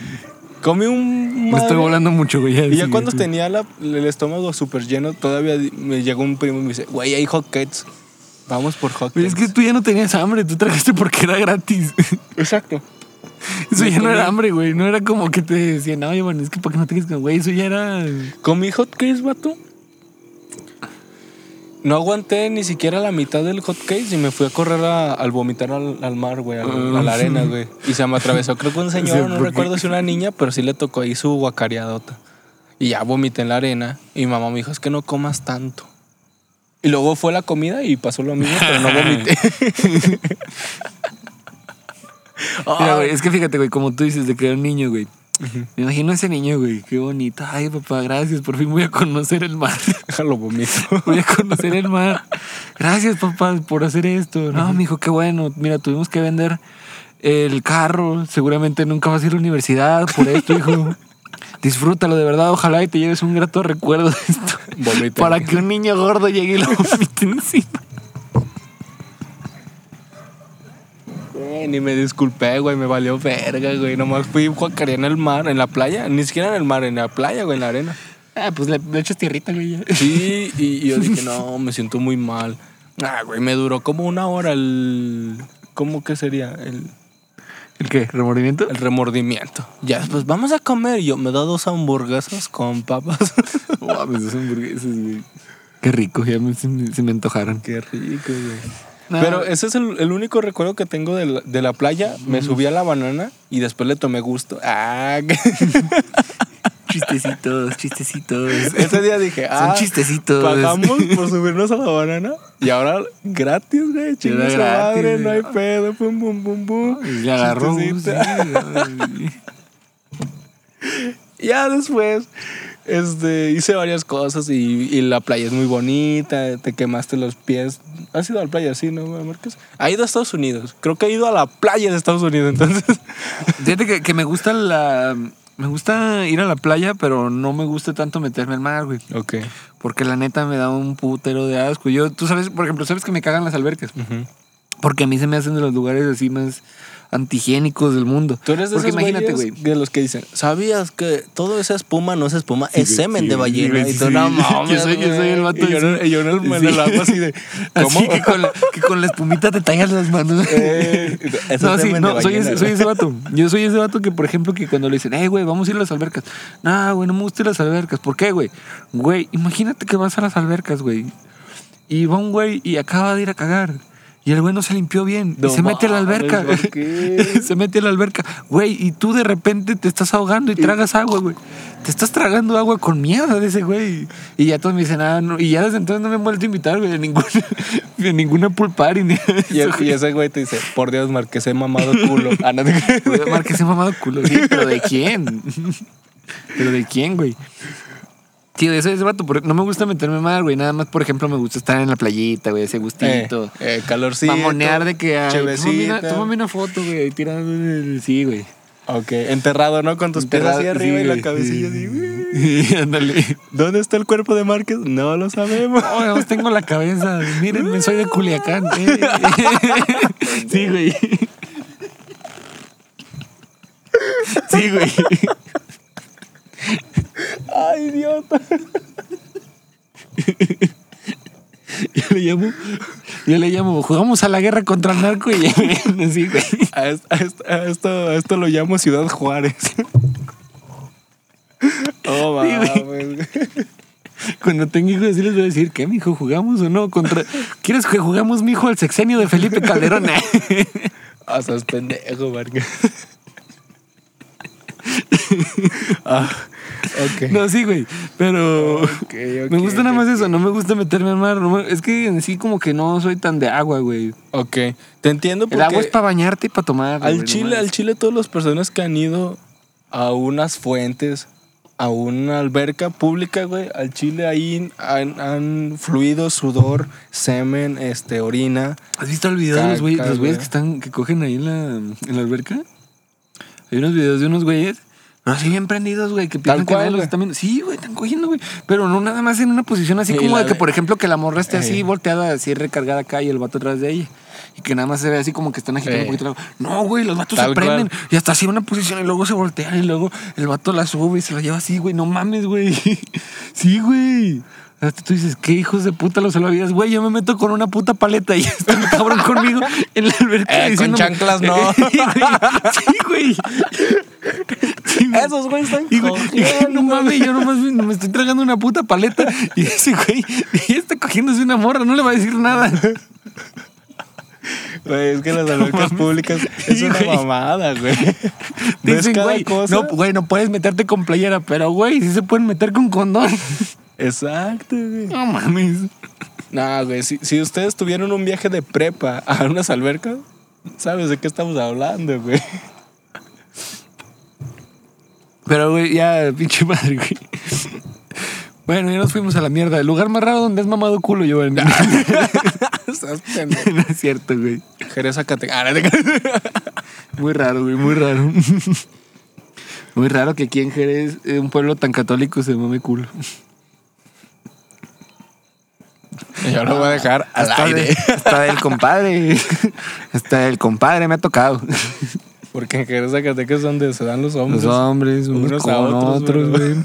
Comí un. Me estoy volando mucho, güey. Y ya sí, cuando tenía la- el estómago súper lleno, todavía me llegó un primo y me dice, güey, hay hotcakes. Vamos por hotcakes. Es que tú ya no tenías hambre, tú trajiste porque era gratis. Exacto. Eso ya no era hambre, güey. No era como que te decían, oye, bueno, es que para que no te quedes con, güey, eso ya era. Comí hotcakes, vato. No aguanté ni siquiera la mitad del hotcakes y me fui a correr a- al vomitar al, al mar, güey, al- a la arena, güey. Y se me atravesó, creo que un Sí, señor, no porque- recuerdo si una niña, pero sí le tocó ahí su guacareadota. Y ya vomité en la arena y mi mamá me dijo, es que no comas tanto. Y luego fue la comida y pasó lo mismo, pero no vomité. Mira, güey, es que fíjate, güey, como tú dices, de que era un niño, güey. Me imagino a ese niño, güey, qué bonito. Ay, papá, gracias, por fin voy a conocer el mar. Déjalo vomito. Voy a conocer el mar. Gracias, papá, por hacer esto. No, mijo, qué bueno. Mira, tuvimos que vender el carro. Seguramente nunca vas a ir a la universidad por esto, hijo. Disfrútalo de verdad. Ojalá y te lleves un grato recuerdo de esto. Vomité. Para que un niño gordo llegue y lo vomite encima. Güey, ni me disculpé, güey, me valió verga, güey. Nomás fui guacareé en el mar, en la playa. Ni siquiera en el mar, en la playa, güey, en la arena. Ah, pues le, le echas tierrita, güey. Sí, y, y yo dije, no, me siento muy mal. Ah, güey, me duró como una hora el... ¿Cómo que sería? El, ¿El qué? ¿Remordimiento? el remordimiento. Ya después, vamos a comer. Yo, me da dos hamburguesas con papas. Mames, esas hamburguesas, güey. Qué rico, ya me, se, me, se me antojaron. Qué rico, güey. No, Pero ese es el, el único recuerdo que tengo de la, de la playa. Me subí a la banana y después le tomé gusto. Ah, Chistecitos, chistecitos. Ese día dije, Son ah, chistecitos. pagamos por subirnos a la banana y ahora gratis, güey. Chinga Era su gratis, madre, no hay pedo, pum, pum, pum, pum. Y le agarró. sí. Ya después, este, hice varias cosas y, y la playa es muy bonita, te quemaste los pies. ¿Has ido a la playa así, no, Marcos? Ha ido a Estados Unidos. Creo que ha ido a la playa de Estados Unidos, entonces. Fíjate que, que me gusta la. Me gusta ir a la playa, pero no me gusta tanto meterme al mar, güey. Ok. Porque la neta me da un putero de asco. Yo, tú sabes, por ejemplo, sabes que me cagan las albercas. Porque a mí se me hacen de los lugares así más antihigiénicos del mundo. Tú eres de Porque esos imagínate, güey. de los que dicen, ¿sabías que todo esa espuma no es espuma, es semen sí, de ballena? sí, y tú, sí. no Yo mames, soy- yo soy el vato Y yo, y yo en el, en Sí. el agua así de, ¿cómo? Así que con, la, que con la espumita te tallas las manos. Eh, eso no, es sí, semen no, de soy ballena, ese, soy ese vato. Yo soy ese vato que, por ejemplo, que cuando le dicen, hey, güey, vamos a ir a las albercas. No, güey, no me gustan las albercas. ¿Por qué, güey? Güey, imagínate que vas a las albercas, güey. Y va un güey y acaba de ir a cagar. Y el güey no se limpió bien. No y se mete a la alberca. se mete a la alberca. Güey, y tú de repente te estás ahogando y tragas agua, güey. Te estás tragando agua con mierda de ese güey. Y ya todos me dicen, ah, no. Y ya desde entonces no me he vuelto a invitar, güey, de ninguna, de ninguna pool party. Ni Y, ese güey te dice, por Dios, Marques, he mamado culo. Ah, no te creas. Güey, Marque ese mamado culo. Sí, pero ¿de quién? ¿Pero de quién, güey? Tío, de ese, ese vato, porque no me gusta meterme mal, güey. Nada más, por ejemplo, me gusta estar en la playita, güey, ese Eh, gustito. eh, calorcito. Mamonear de que, ay, tómame una, tómame una foto, güey, tirando el... Sí, güey. Ok, enterrado, ¿no? Con tus pies así arriba sí, y la güey, cabecilla sí. así. Sí, ándale. ¿Dónde está el cuerpo de Márquez? No lo sabemos. No, tengo la cabeza. Mírenme, soy de Culiacán. eh. Sí, güey. Sí, güey. Ay, idiota. Yo le llamo, yo le llamo, jugamos a la guerra contra el narco y así, güey. A esto, a esto, a esto, lo llamo Ciudad Juárez. Oh, Sí, güey. mames. Cuando tenga hijos así les voy a decir, ¿qué, mijo? ¿Jugamos o no? Contra... ¿Quieres que jugamos, mijo, al sexenio de Felipe Calderón? Ah, sos pendejo, Márquez. ah, ok. No, sí, güey. Pero me gusta nada más eso. No me gusta meterme al mar. no me- Es que en sí como que no soy tan de agua, güey. Ok, te entiendo porque El agua es para bañarte y para tomar. al güey, Chile, nomás. al Chile todas las personas que han ido a unas fuentes, a una alberca pública, güey, al Chile ahí han, han fluido sudor, semen, este, orina. ¿Has visto el video de los güeyes, los que están, que cogen ahí en la, en la alberca? Hay unos videos de unos güeyes, así bien prendidos, güey, que piensan que nadie los güey. está viendo. Sí, güey, están cogiendo, güey. Pero no nada más en una posición así como de que, por ejemplo, que la morra esté así Ey. volteada, así recargada acá y el vato atrás de ella. Y que nada más se ve así como que están agitando Ey. un poquito. la- No, güey, los vatos Tal se prenden cual. y hasta así en una posición y luego se voltean y luego el vato la sube y se la lleva así, güey. No mames, güey. Sí, güey. Hasta tú dices, ¿qué hijos de puta los salvavidas? Güey, yo me meto con una puta paleta y está el cabrón conmigo en la alberca. Eh, con chanclas no. Sí, güey. Güey. Esos güeyes están Y, no mames, yo nomás me, estoy tragando una puta paleta y ese güey y está cogiéndose una morra, no le va a decir nada. Güey, es que las albercas públicas es Sí, una güey. mamada, güey. Dicen, cada güey, cosa. no, güey, no puedes meterte con playera, pero güey, sí se pueden meter con condón. Exacto, güey. No mames. No, güey, si, si ustedes tuvieron un viaje de prepa a unas albercas, ¿sabes de qué estamos hablando, güey? Pero, güey, ya, pinche madre, güey. Bueno, ya nos fuimos a la mierda. El lugar más raro donde has mamado culo, yo. Pendejo. no es cierto, güey. Jerez Zacate- Ah. Muy raro, güey, muy raro. Muy raro que aquí en Jerez, eh, un pueblo tan católico, se mame culo. Yo lo voy a dejar al Hasta aire. de- hasta del compadre. Hasta del compadre me ha tocado. Porque en Jerez Zacatecas es donde se dan los hombres. Los hombres, unos, Unos con a otros, güey.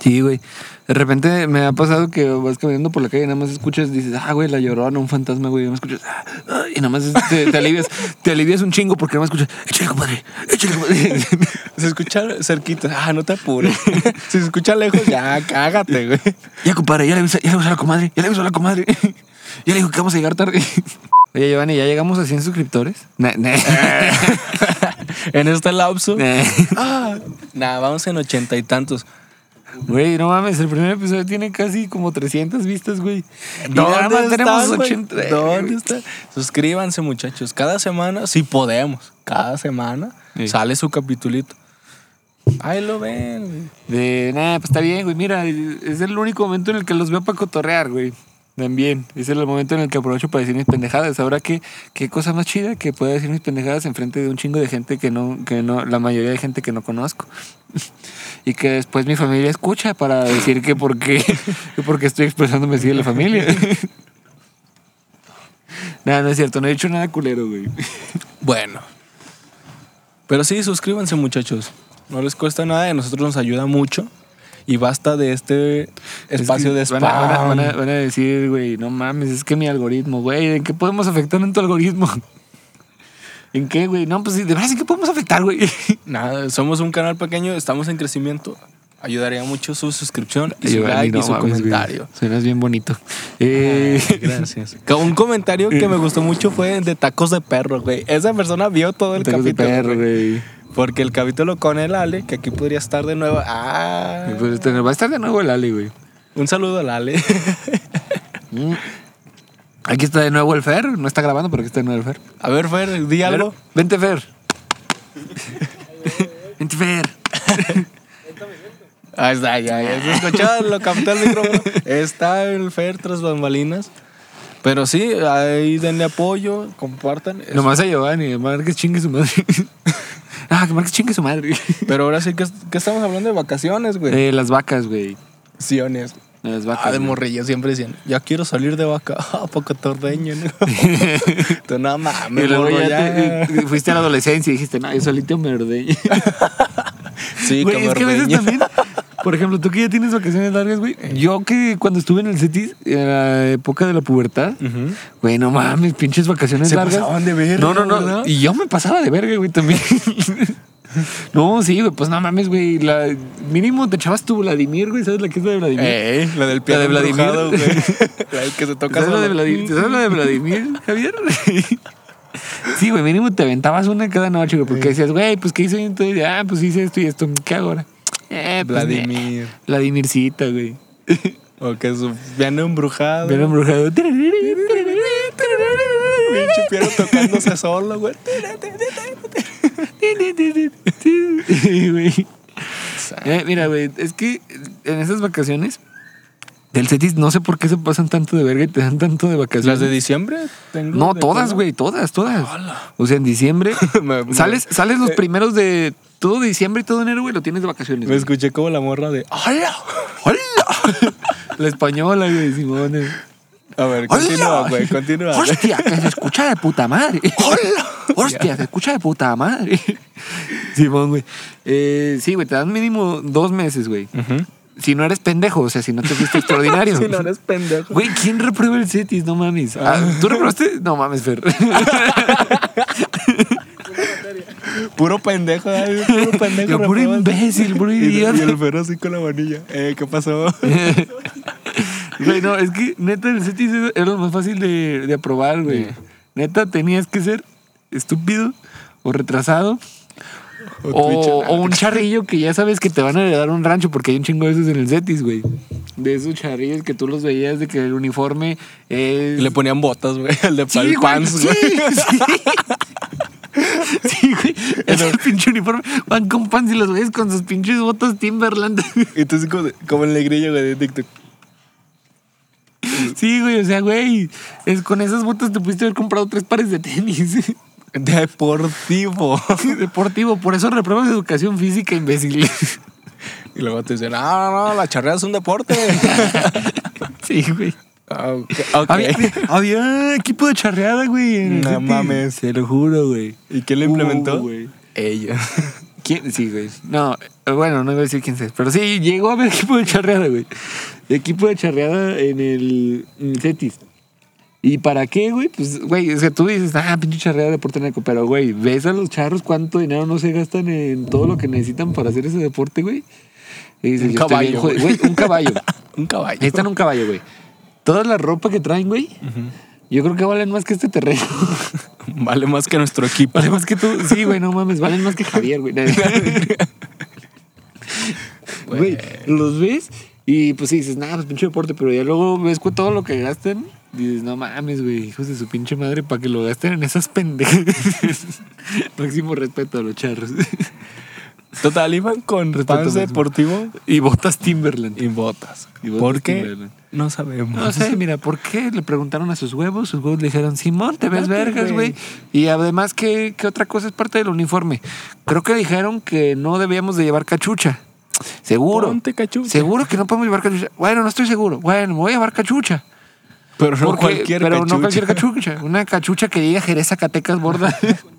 Sí, güey. De repente me ha pasado que vas caminando por la calle y nada más escuchas, dices, ah, güey, la llorona, un fantasma, güey. Y nada más escuchas, ah, ah, y nada más te, te alivias, te alivias un chingo porque nada más escuchas, échale, compadre, échale, compadre. Se escucha cerquita. Ah, no te apures. se escucha lejos, ya cágate, güey. ya, compadre, ya le avisé a la comadre, ya le avisé a la comadre. ya le dijo que vamos a llegar tarde. Oye, Giovanni, ¿ya llegamos a 100 suscriptores? Na- na- en este lapso. Ah, nada, vamos en ochenta y tantos. Güey, no mames, el primer episodio tiene casi como 300 vistas, güey. ¿Dónde nada más tenemos están, güey? 80. eh, ¿Dónde está? Suscríbanse, muchachos. Cada semana, si podemos, cada semana Sí. sale su capitulito. Ahí lo ven. güey. De, nada, pues está bien, güey. Mira, es el único momento en el que los veo para cotorrear, güey. También. Es el momento en el que aprovecho para decir mis pendejadas. Ahora, ¿qué, qué cosa más chida que pueda decir mis pendejadas enfrente de un chingo de gente que no, que no, la mayoría de gente que no conozco. y que después mi familia escucha para decir que por qué, que porque estoy expresándome así de la familia. nada, no es cierto. No he dicho nada culero, güey. Bueno. Pero sí, suscríbanse, muchachos. No les cuesta nada y a nosotros nos ayuda mucho. Y basta de este espacio de Es que spam. van a, van a- van a- van a decir, güey, no mames, es que mi algoritmo, güey, ¿en qué podemos afectar en tu algoritmo? ¿En qué, güey? No, pues de verdad, ¿en qué podemos afectar, güey? Nada, somos un canal pequeño, estamos en crecimiento. Ayudaría mucho su suscripción y su like no y su mames, comentario. Suenas bien bonito. Eh, Ay, Gracias. Un comentario que me gustó mucho fue de tacos de perro, güey. Esa persona vio todo el tacos de capítulo. perro, güey. Porque el capítulo con el Ale, que aquí podría estar de nuevo. Ah, Pues, este, va a estar de nuevo el Ali, güey. un saludo al Ale. Mm. Aquí está de nuevo el Fer. No está grabando, pero aquí está de nuevo el Fer. A ver, Fer, di algo. Vente, Fer. Vente, Fer. Ahí está, ya, ya se escuchó, lo captó el micrófono. Está el Fer tras bambalinas. Pero sí, ahí denle apoyo, compartan. Nomás a Giovanni, Marques chingue su madre. Ah, que Marques chingue su madre. Pero ahora sí que, que estamos hablando de vacaciones, güey. Eh, las vacas, güey. Vacaciones. Las vacas. Ah, de güey. morrillo siempre decían, ya quiero salir de vaca. Ah, poco tordeño, ¿no? Tú no Y mames, luego morro, ya ya. te- eh, fuiste a la adolescencia y dijiste, no, yo solito me ordeñé. Sí, Güey, es que a veces ordeño. también, por ejemplo, tú que ya tienes vacaciones largas, güey. Yo que cuando estuve en el CETIS, en la época de la pubertad, güey, no mames, pinches vacaciones Se largas. pasaban de verga, No, no, no. ¿verdad? Y yo me pasaba de verga, güey, también. No, sí, güey, pues no mames, güey. La, mínimo te echabas tu Vladimir, güey. ¿Sabes la que es la de Vladimir? Eh, la del La piano de Vladimir. embrujado, güey. La del que se toca ¿Sabes la de solo. Vladimir? ¿Sabes la de Vladimir, Javier? Sí, güey, mínimo te aventabas una cada noche, güey, porque decías, güey, pues ¿qué hice? Entonces, ah, pues hice esto y esto, ¿qué hago ahora? Eh, pues, Vladimir. eh, Vladimircita, güey. O que su piano embrujado. Bien embrujado. Pinche piano tocándose solo, güey. Eh, mira, güey, es que en esas vacaciones del CETIS no sé por qué se pasan tanto de verga y te dan tanto de vacaciones. ¿Las de diciembre? Tengo No, de todas, güey, todas, todas. Hola. O sea, en diciembre sales, sales los eh. primeros de todo diciembre y todo enero, güey, lo tienes de vacaciones. Me güey. escuché como la morra de. ¡Hola! ¡Hola! La española, güey, Simón. A ver, continúa, güey, continúa. Hostia, que se escucha de puta madre. ¡Hola! Hostia, se escucha de puta madre. Simón, güey. Eh, sí, güey, te dan mínimo dos meses, güey. Si no eres pendejo, o sea, si no te fuiste extraordinario. Si no eres pendejo. Güey, ¿quién reprueba el CETIS? No mames. Ah, ¿Tú reprobaste? No mames, Fer. Puro pendejo, ay, puro pendejo. Yo, puro imbécil, puro Y, y idiota. el perro así con la manilla. Eh, ¿qué pasó? Güey, no, es que neta el CETIS era lo más fácil de, de aprobar, güey. Sí. Neta tenías que ser estúpido o retrasado O o, o un charrillo que ya sabes que te van a heredar un rancho porque hay un chingo de esos en el CETIS, güey. De esos charrillos que tú los veías de que el uniforme es... Y le ponían botas, güey. El de Sí, pal güey, pants, sí, sí. Sí, güey. Ese pinche uniforme. Van con pants y los güeyes con sus pinches botas Timberland. Y tú así como, como el negrillo, güey, de TikTok. Sí, güey, o sea, güey. Es, con esas botas te pudiste haber comprado tres pares de tenis. Deportivo. Deportivo, por eso repruebas educación física, imbécil. Y luego te dicen, ah, no, no, la charrea es un deporte. Sí, güey. Ah. Había, había equipo de charreada, güey. No mames. Te lo juro, güey. ¿Y quién lo implementó? Uh, güey. Ella. ¿Quién? Sí, güey. No, eh, bueno, no voy a decir quién es. Pero sí, llegó a haber equipo de charreada, güey. Equipo de charreada en el, en el CETIS. ¿Y para qué, güey? Pues, güey, o sea, tú dices, ah, pinche charreada deporte naco. Pero, güey, ves a los charros cuánto dinero no se gastan en todo lo que necesitan para hacer ese deporte, güey. Y dices, Un bien caballo, güey. Güey, un caballo. un caballo. Necesitan un caballo, güey. Toda la ropa que traen, güey, Yo creo que valen más que este terreno. Vale más que nuestro equipo. Vale más que tú. Sí, güey, no mames, valen más que Javier, güey. Güey, los ves y pues sí dices, nada, pues pinche deporte, pero ya luego ves todo lo que gastan. Dices, no mames, güey, hijos de su pinche madre, para que lo gasten en esas pendejas. Máximo respeto a los charros. Total, iban con máximo. deportivo y botas Timberland. y botas. Y botas ¿Por qué? Timberland. No sabemos. No sé, mira, ¿por qué? Le preguntaron a sus huevos, sus huevos le dijeron, Simón, te ves vergas, güey. güey. Y además, ¿qué, ¿qué otra cosa es parte del uniforme? Creo que dijeron que no debíamos de llevar cachucha. Seguro. Ponte cachucha. Seguro que no podemos llevar cachucha. Bueno, no estoy seguro. Bueno, voy a llevar cachucha. Pero no Porque- cualquier pero cachucha. no cualquier cachucha. Una cachucha que diga Jerez Zacatecas borda.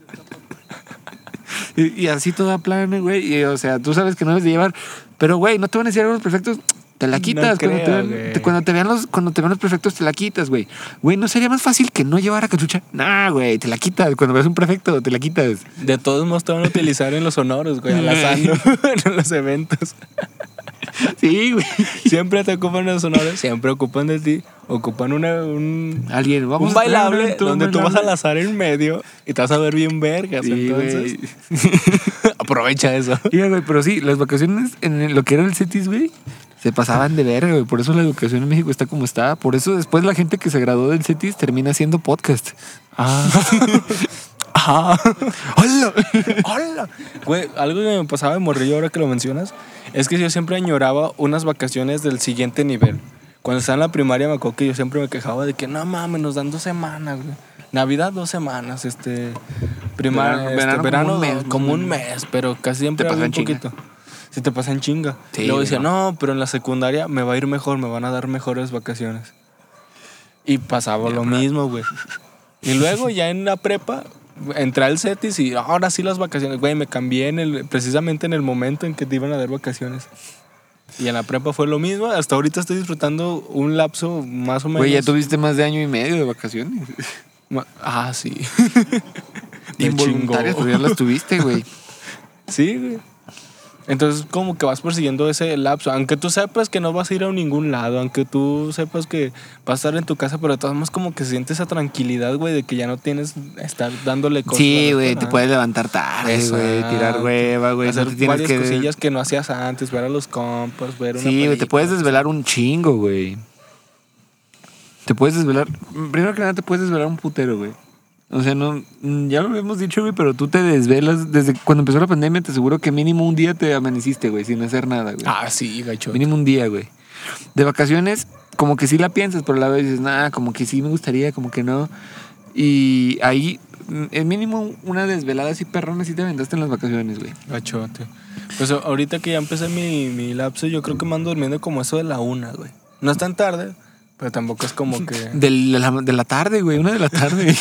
y, y así toda plana, güey. Y, o sea, tú sabes que no debes de llevar. Pero, güey, no te van a decir los perfectos. Te la No quitas. cuando, te vean, güey. te- cuando te vean los, cuando te vean los prefectos, te la quitas, güey. Güey, ¿no sería más fácil que no llevara cachucha? Nah, güey, te la quitas. Cuando ves un prefecto, te la quitas. De todos modos te van a utilizar en los honores, güey, alazando en los eventos. Sí, güey. Siempre te ocupan los honores, siempre ocupan de ti. Ocupan una, un, Alguien, vamos un a bailable un donde tú vas a bailable. lazar en medio y te vas a ver bien vergas. Sí, entonces, aprovecha eso. Mira, güey, pero sí, las vacaciones en lo que era el CETIS, güey, se pasaban de verga, güey. Por eso la educación en México está como está. Por eso después la gente que se graduó del CETIS termina haciendo podcast. Ah. Ah. ¡Hola! ¡Hola! Güey, algo que me pasaba de morrillo ahora que lo mencionas es que yo siempre añoraba unas vacaciones del siguiente nivel. Cuando estaba en la primaria me acuerdo que yo siempre me quejaba de que no mames, nos dan dos semanas, güey. Navidad dos semanas, este primaria, Verano- este, verano como un mes, como un pero casi siempre Te un pasa chinga. poquito. Si te pasa en chinga. Sí, Luego decía, no. no, pero en la secundaria me va a ir mejor, me van a dar mejores vacaciones. Y pasaba lo mismo, güey. Y luego ya en la prepa entré al CETIS y ahora sí las vacaciones. Güey, me cambié en el, precisamente en el momento en que te iban a dar vacaciones. Y en la prepa fue lo mismo. Hasta ahorita estoy disfrutando un lapso más o menos. Güey, ya tuviste más de año y medio de vacaciones. Ah, sí. Involuntarias, pero ya las tuviste, güey. Sí, güey. Entonces, como que vas persiguiendo ese lapso. Aunque tú sepas que no vas a ir a ningún lado, aunque tú sepas que vas a estar en tu casa, pero de todas maneras, como que sientes esa tranquilidad, güey, de que ya no tienes estar dándole cosas. Sí, güey, te puedes levantar tarde, güey, tirar hueva, güey. Hacer No te varias que... cosillas que no hacías antes, ver a los compas, ver una Sí, güey, te puedes desvelar un chingo, güey. Te puedes desvelar. Primero que nada, te puedes desvelar un putero, güey. O sea, no. mm, Ya lo hemos dicho, güey, pero tú te desvelas. Desde cuando empezó la pandemia, te aseguro que mínimo un día te amaneciste, güey, sin hacer nada, güey. Ah, sí, gacho. Mínimo un día, güey. De vacaciones, como que sí la piensas, pero a la vez dices, nada, como que sí me gustaría, como que no. Y ahí, mm, el mínimo una desvelada así perrona sí te aventaste en las vacaciones, güey. Gachote. Pues ahorita que ya empecé mi, mi lapso, yo creo que me ando durmiendo como eso de la una, güey. No es tan tarde, pero tampoco es como que... De la, de la tarde, güey, una de la tarde.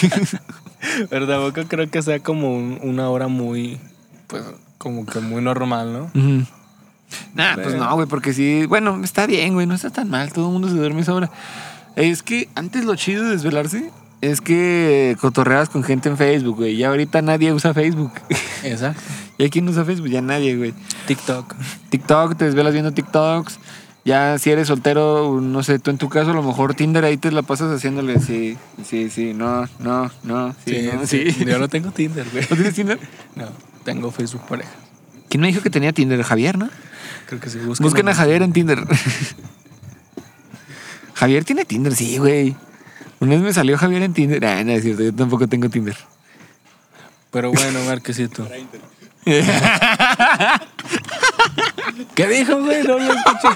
pero tampoco creo que sea como un- una hora muy... Pues como que muy normal, ¿no? Nah, pues no, güey, porque sí, bueno, está bien, güey, no está tan mal, todo el mundo se duerme a esa hora. Es que antes lo chido de desvelarse es que cotorreabas con gente en Facebook, güey. Ya ahorita nadie usa Facebook. Exacto. ¿Ya quién usa Facebook? Ya nadie, güey. TikTok. TikTok, te desvelas viendo TikToks. Ya si eres soltero, no sé, tú en tu caso a lo mejor Tinder ahí te la pasas haciéndole sí, sí, sí, no, no, no, sí, no, sí. Yo no tengo Tinder, güey. ¿No tienes Tinder? No, tengo Facebook pareja. ¿Quién me dijo que tenía Tinder? Javier, ¿no? Creo que sí. Busquen, Busquen a Javier en Tinder. Javier tiene Tinder, sí, güey. Una vez me salió Javier en Tinder. Ah, no es cierto, yo tampoco tengo Tinder. Pero bueno, Marquesito. ¿Qué dijo, güey? No lo escuché.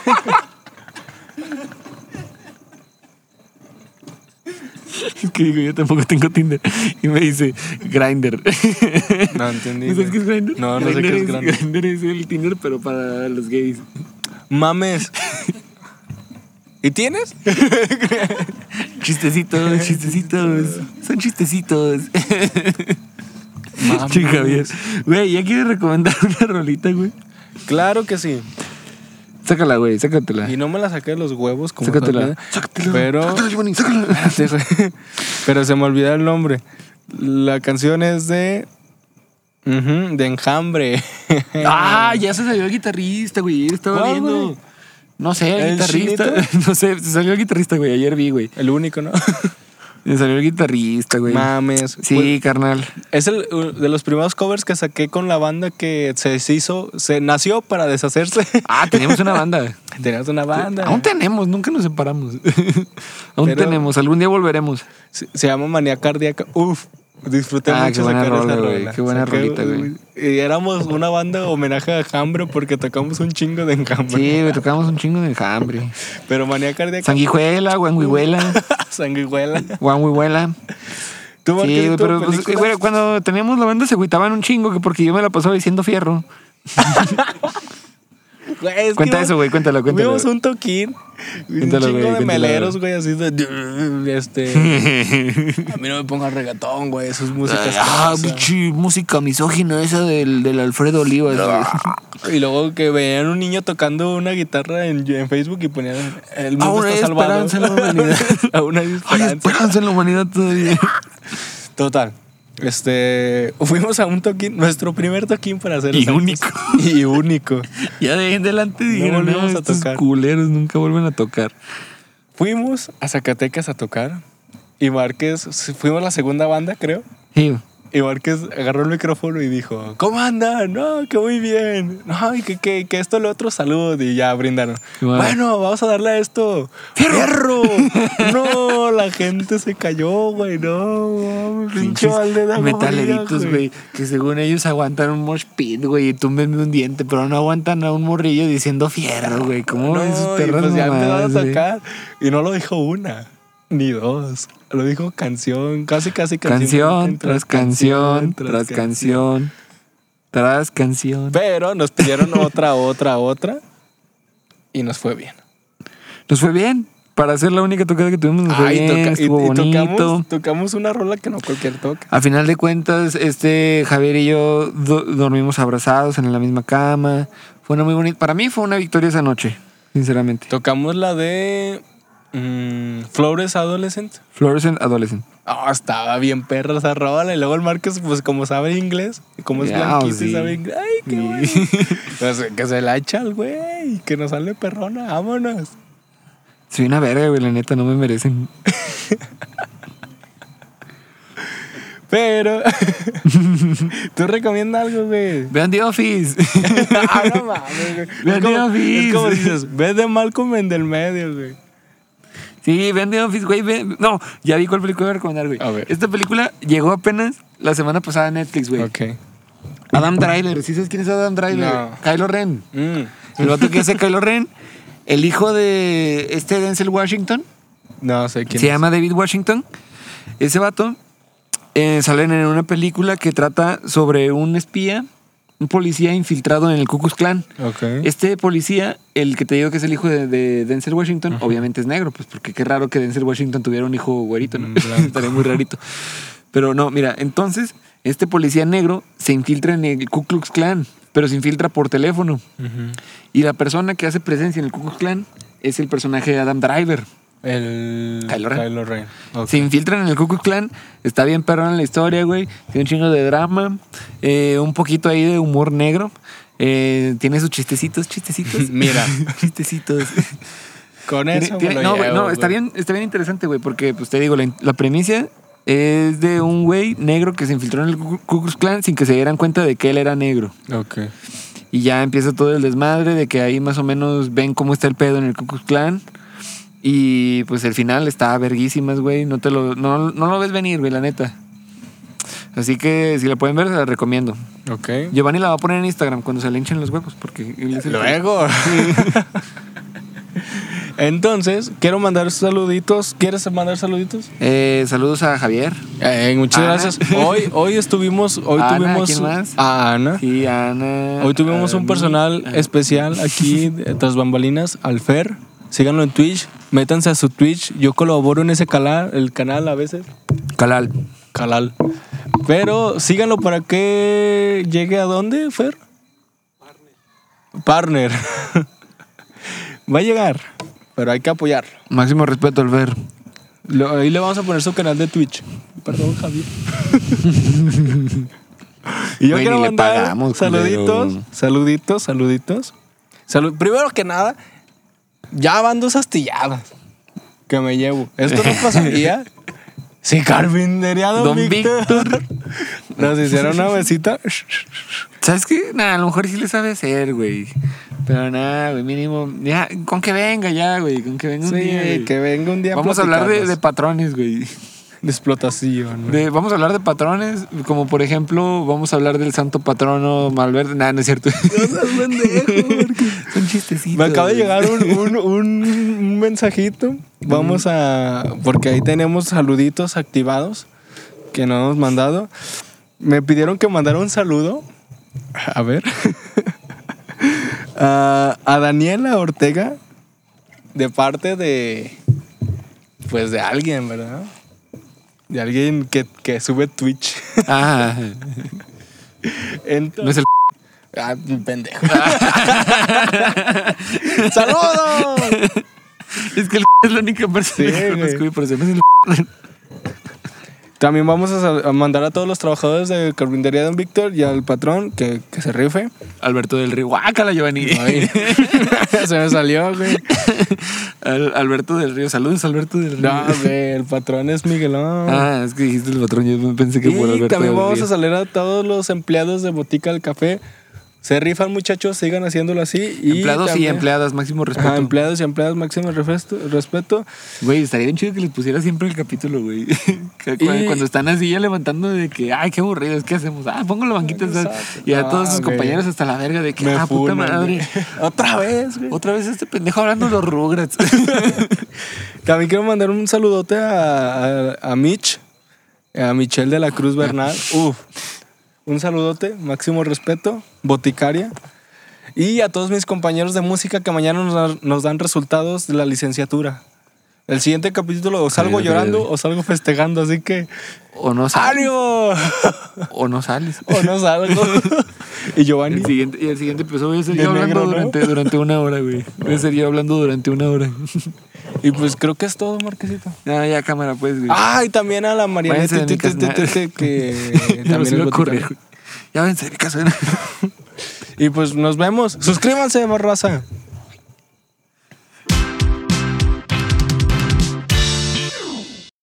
Es que digo, yo tampoco tengo Tinder. Y me dice Grinder. No entendí. ¿No sabes qué es Grinder? No, no sé qué es Grindr. Grinder es el Tinder, pero para los gays. Mames. ¿Y tienes? Chistecitos, chistecitos. Son chistecitos. Mames. Che, Javier. Güey, ¿ya quieres recomendar una rolita, güey? Claro que sí. Sácala, güey, sácatela. Y no me la saqué de los huevos como Sácatela. Javier, Sácatela. Pero, Sácatela, Giovanni, sácatela. Espérate, güey. pero se me olvidó el nombre. La canción es de. Ujú, de Enjambre. Ah, ya se salió el guitarrista, güey. Ayer estaba ¿Cuál, viendo. güey? No sé, el, ¿El guitarrista. No sé, se salió el guitarrista, güey. Ayer vi, güey. El único, ¿no? Me salió el guitarrista, güey. Mames. Sí, Güey, carnal. Es el de los primeros covers que saqué con la banda que se hizo, se nació para deshacerse. Ah, teníamos una banda. Tenías una banda. Aún tenemos, nunca nos separamos. Aún Pero- tenemos, algún día volveremos. Se, se llama Manía Cardíaca. Uf, disfruté Ah, mucho qué buena rola, güey, qué buena Saqué, rolita, güey. Y éramos una banda homenaje a Enjambre porque tocamos un chingo de Enjambre. Sí, güey, tocamos un chingo de enjambre. Pero Manía Cardíaca. Sanguijuela, guanguihuela, Sanguijuela. guanguihuela. ¿Tú, Sí, güey, pero pues, güey, cuando teníamos la banda se agüitaban un chingo que porque yo me la pasaba diciendo fierro. Güey, es que Cuenta iba- eso, güey, cuéntalo, cuéntalo. Vimos un toquín. Un Cuéntalo, chingo güey, de cuéntalo. meleros, güey, así de. Este. a mí no me pongas reggaetón, güey. Eso es música. Ah, bichi, música misógina esa del, del Alfredo Olivas. güey. Y luego que veían un niño tocando una guitarra en, en Facebook y ponían el mundo hay está salvado. esperanza en la humanidad. Aún hay Hay esperanza. esperanza en la humanidad todavía. Total. Este, fuimos a un toquín, nuestro primer toquín para hacer Y único. Y único. Ya de ahí en adelante no, volvimos a estos tocar". culeros nunca vuelven a tocar. Fuimos a Zacatecas a tocar y Márquez, fuimos la segunda banda, creo. Sí, Y Márquez agarró el micrófono y dijo, ¿cómo andan? No, que muy bien. No, y que, que, que esto, lo otro, salud. Y ya brindaron. Bueno. Vamos a darle a esto. ¡Fierro! no, la gente se cayó, güey. No, pinche metaleritos, güey, que según ellos aguantan un mosh pit, güey, y túmbenme un diente, pero no aguantan a un morrillo diciendo fierro, güey. ¿Cómo No, y perras pues ya mamadas, empezaron a tocar. Y no lo dijo una, ni dos. Lo dijo canción, casi, casi Canción tras canción, tras canción, tras canción. Pero nos pidieron otra, otra, otra. Y nos fue bien. Nos fue bien. Para ser la única tocada que tuvimos, nos fue Ay, bien, toca- y, estuvo y bonito. tocamos, tocamos una rola que no cualquier toca. A final de cuentas, este Javier y yo do- dormimos abrazados en la misma cama. Fue una muy bonita. Para mí fue una victoria esa noche, sinceramente. Tocamos la de mm, Flores Adolescent. Fluorescent Adolescent. Ah, estaba bien perra esa rola. Y luego el Márquez, pues como sabe inglés, como es Ya, blanquito sí. y sabe inglés. Ay, qué bueno. Pues, que se la echa al güey. Que nos sale perrona. Vámonos. Soy una verga, güey, la neta, no me merecen. Pero. ¿Tú recomiendas algo, güey? Vean The Office. ah, no mames, güey. Vean Es como, The Office. es como dices, ve de Malcolm en del medio, güey. Sí, vean The Office, güey. No, ya vi cuál película voy a recomendar, güey. A ver. Esta película llegó apenas la semana pasada a Netflix, güey. Ok. Adam Driver. ¿Sí sabes quién es Adam Driver? No. Kylo Ren. Mm. El vato que hace Kylo Ren. El hijo de este Denzel Washington. No sé quién Se es. llama David Washington. Ese vato eh, salen en una película que trata sobre un espía, un policía infiltrado en el Ku Klux Klan. Este policía, el que te digo que es el hijo de, de Denzel Washington, obviamente es negro, pues porque qué raro que Denzel Washington tuviera un hijo güerito, ¿no? Mm. Estaría muy rarito. Pero no, mira, entonces este policía negro se infiltra en el Ku Klux Klan, pero se infiltra por teléfono. Y la persona que hace presencia en el Ku Klux Klan es el personaje de Adam Driver. El. Kylo Ren. Kylo Ren. Ok. Se infiltran en el Ku Klux Klan. Está bien perro en la historia, güey. Tiene un chingo de drama. eh, un poquito ahí de humor negro. eh, tiene sus chistecitos, chistecitos. Mira. chistecitos. Con eso. tiene- me lo no, llevo, no, está bien, está bien interesante, güey, porque pues te digo, la, la premisa es de un güey negro que se infiltró en el Ku Klux Klan sin que se dieran cuenta de que él era negro. Ok. Y ya empieza todo el desmadre de que ahí más o menos ven cómo está el pedo en el Ku Klux Klan. Y pues el final está verguísimas, güey. No, te lo, no, no lo ves venir, güey, la neta. Así que si la pueden ver, se la recomiendo. Ok. Giovanni la va a poner en Instagram cuando se le hinchen los huevos, porque él es el que- Luego. Entonces, quiero mandar saluditos. ¿Quieres mandar saluditos? Eh, saludos a Javier. Eh, muchas Ana. gracias. Hoy, hoy estuvimos, hoy Ana, tuvimos ¿quién más? a Ana. Sí, Ana. Hoy tuvimos a un mí. personal especial aquí tras bambalinas, al Fer. Síganlo en Twitch, métanse a su Twitch. Yo colaboro en ese canal, el canal a veces. Calal. Canal. Pero síganlo para que llegue a dónde, Fer? Partner. Va a llegar, pero hay que apoyarlo. Máximo respeto al. Lo- ahí le vamos a poner su canal de Twitch. Perdón, Javier. y yo quiero mandar pagamos, saluditos, saluditos, saluditos. Salu- Primero que nada, ya van dos astilladas que me llevo. Esto no pasaría Sí, carpintería Don, Don Víctor. Víctor. Nos hicieron una mesita. ¿Sabes qué? Nah, a lo mejor sí le sabe hacer, güey. Pero nada, güey, mínimo. Ya, con que venga ya, güey. Con que venga un Sí, día. que venga un día. Vamos a hablar de, de patrones, güey. De explotación. De- vamos a hablar de patrones, como por ejemplo, vamos a hablar del santo patrono Malverde. Nah, no es cierto. Son chistecitos. Me acaba de llegar un, un- un- un mensajito. Vamos a. Porque ahí tenemos saluditos activados que no hemos mandado. Me pidieron que mandara un saludo. A ver. a, a Daniela Ortega. De parte de. Pues de alguien, ¿verdad? De alguien que, que sube Twitch. Ah, Entonces, no es el. Ah, pendejo. ¡Saludos! Es que el es la única persona Sí, que conozco, güey, pero se me hace el. También vamos a, mandar a todos los trabajadores de Carpintería Don Víctor y al patrón que, que se rife. Alberto del Río. Guácala, Giovanni. Ay, se me salió, güey. Al- Alberto del Río. Saludos, Alberto del Río. No, güey, el patrón es Miguelón. Ah, es que dijiste el patrón. Yo pensé que por y Alberto también del vamos Río. a salir a todos los empleados de Botica del Café. Se rifan, muchachos, sigan haciendo así. Y Empleados y también- empleadas, máximo respeto. Ajá, empleados y empleadas, máximo respeto. Güey, estaría bien chido que les pusiera siempre el capítulo, güey. Y- Cuando están así ya levantando de que, ay, qué aburrido, ¿qué hacemos? Ah, pongo la banquita. Y a todos sus Ah, compañeros hasta la verga de que, Me ah, puta madre. Otra vez, güey. Otra vez este pendejo hablando de los Rugrats. También quiero mandar un saludote a, a, a Mitch, a Michelle de la Cruz Bernal. Uf, un saludote, máximo respeto, boticaria. Y a todos mis compañeros de música que mañana nos, dan- resultados de la licenciatura. El siguiente capítulo o salgo llorando o salgo festejando, así que o no sales. ¡ánimo! O no sales. o no salgo. y Giovanni. El siguiente, y el siguiente episodio yo hablando negro, ¿no? durante, durante una hora, güey. Voy a ser yo hablando durante una hora. Y pues creo que es todo, Marquesito. Ah, ya cámara, pues, güey. Ah, y también a la casa. que también me ocurre. Ya váyanse de mi casa. Y pues nos vemos. Suscríbanse, más raza.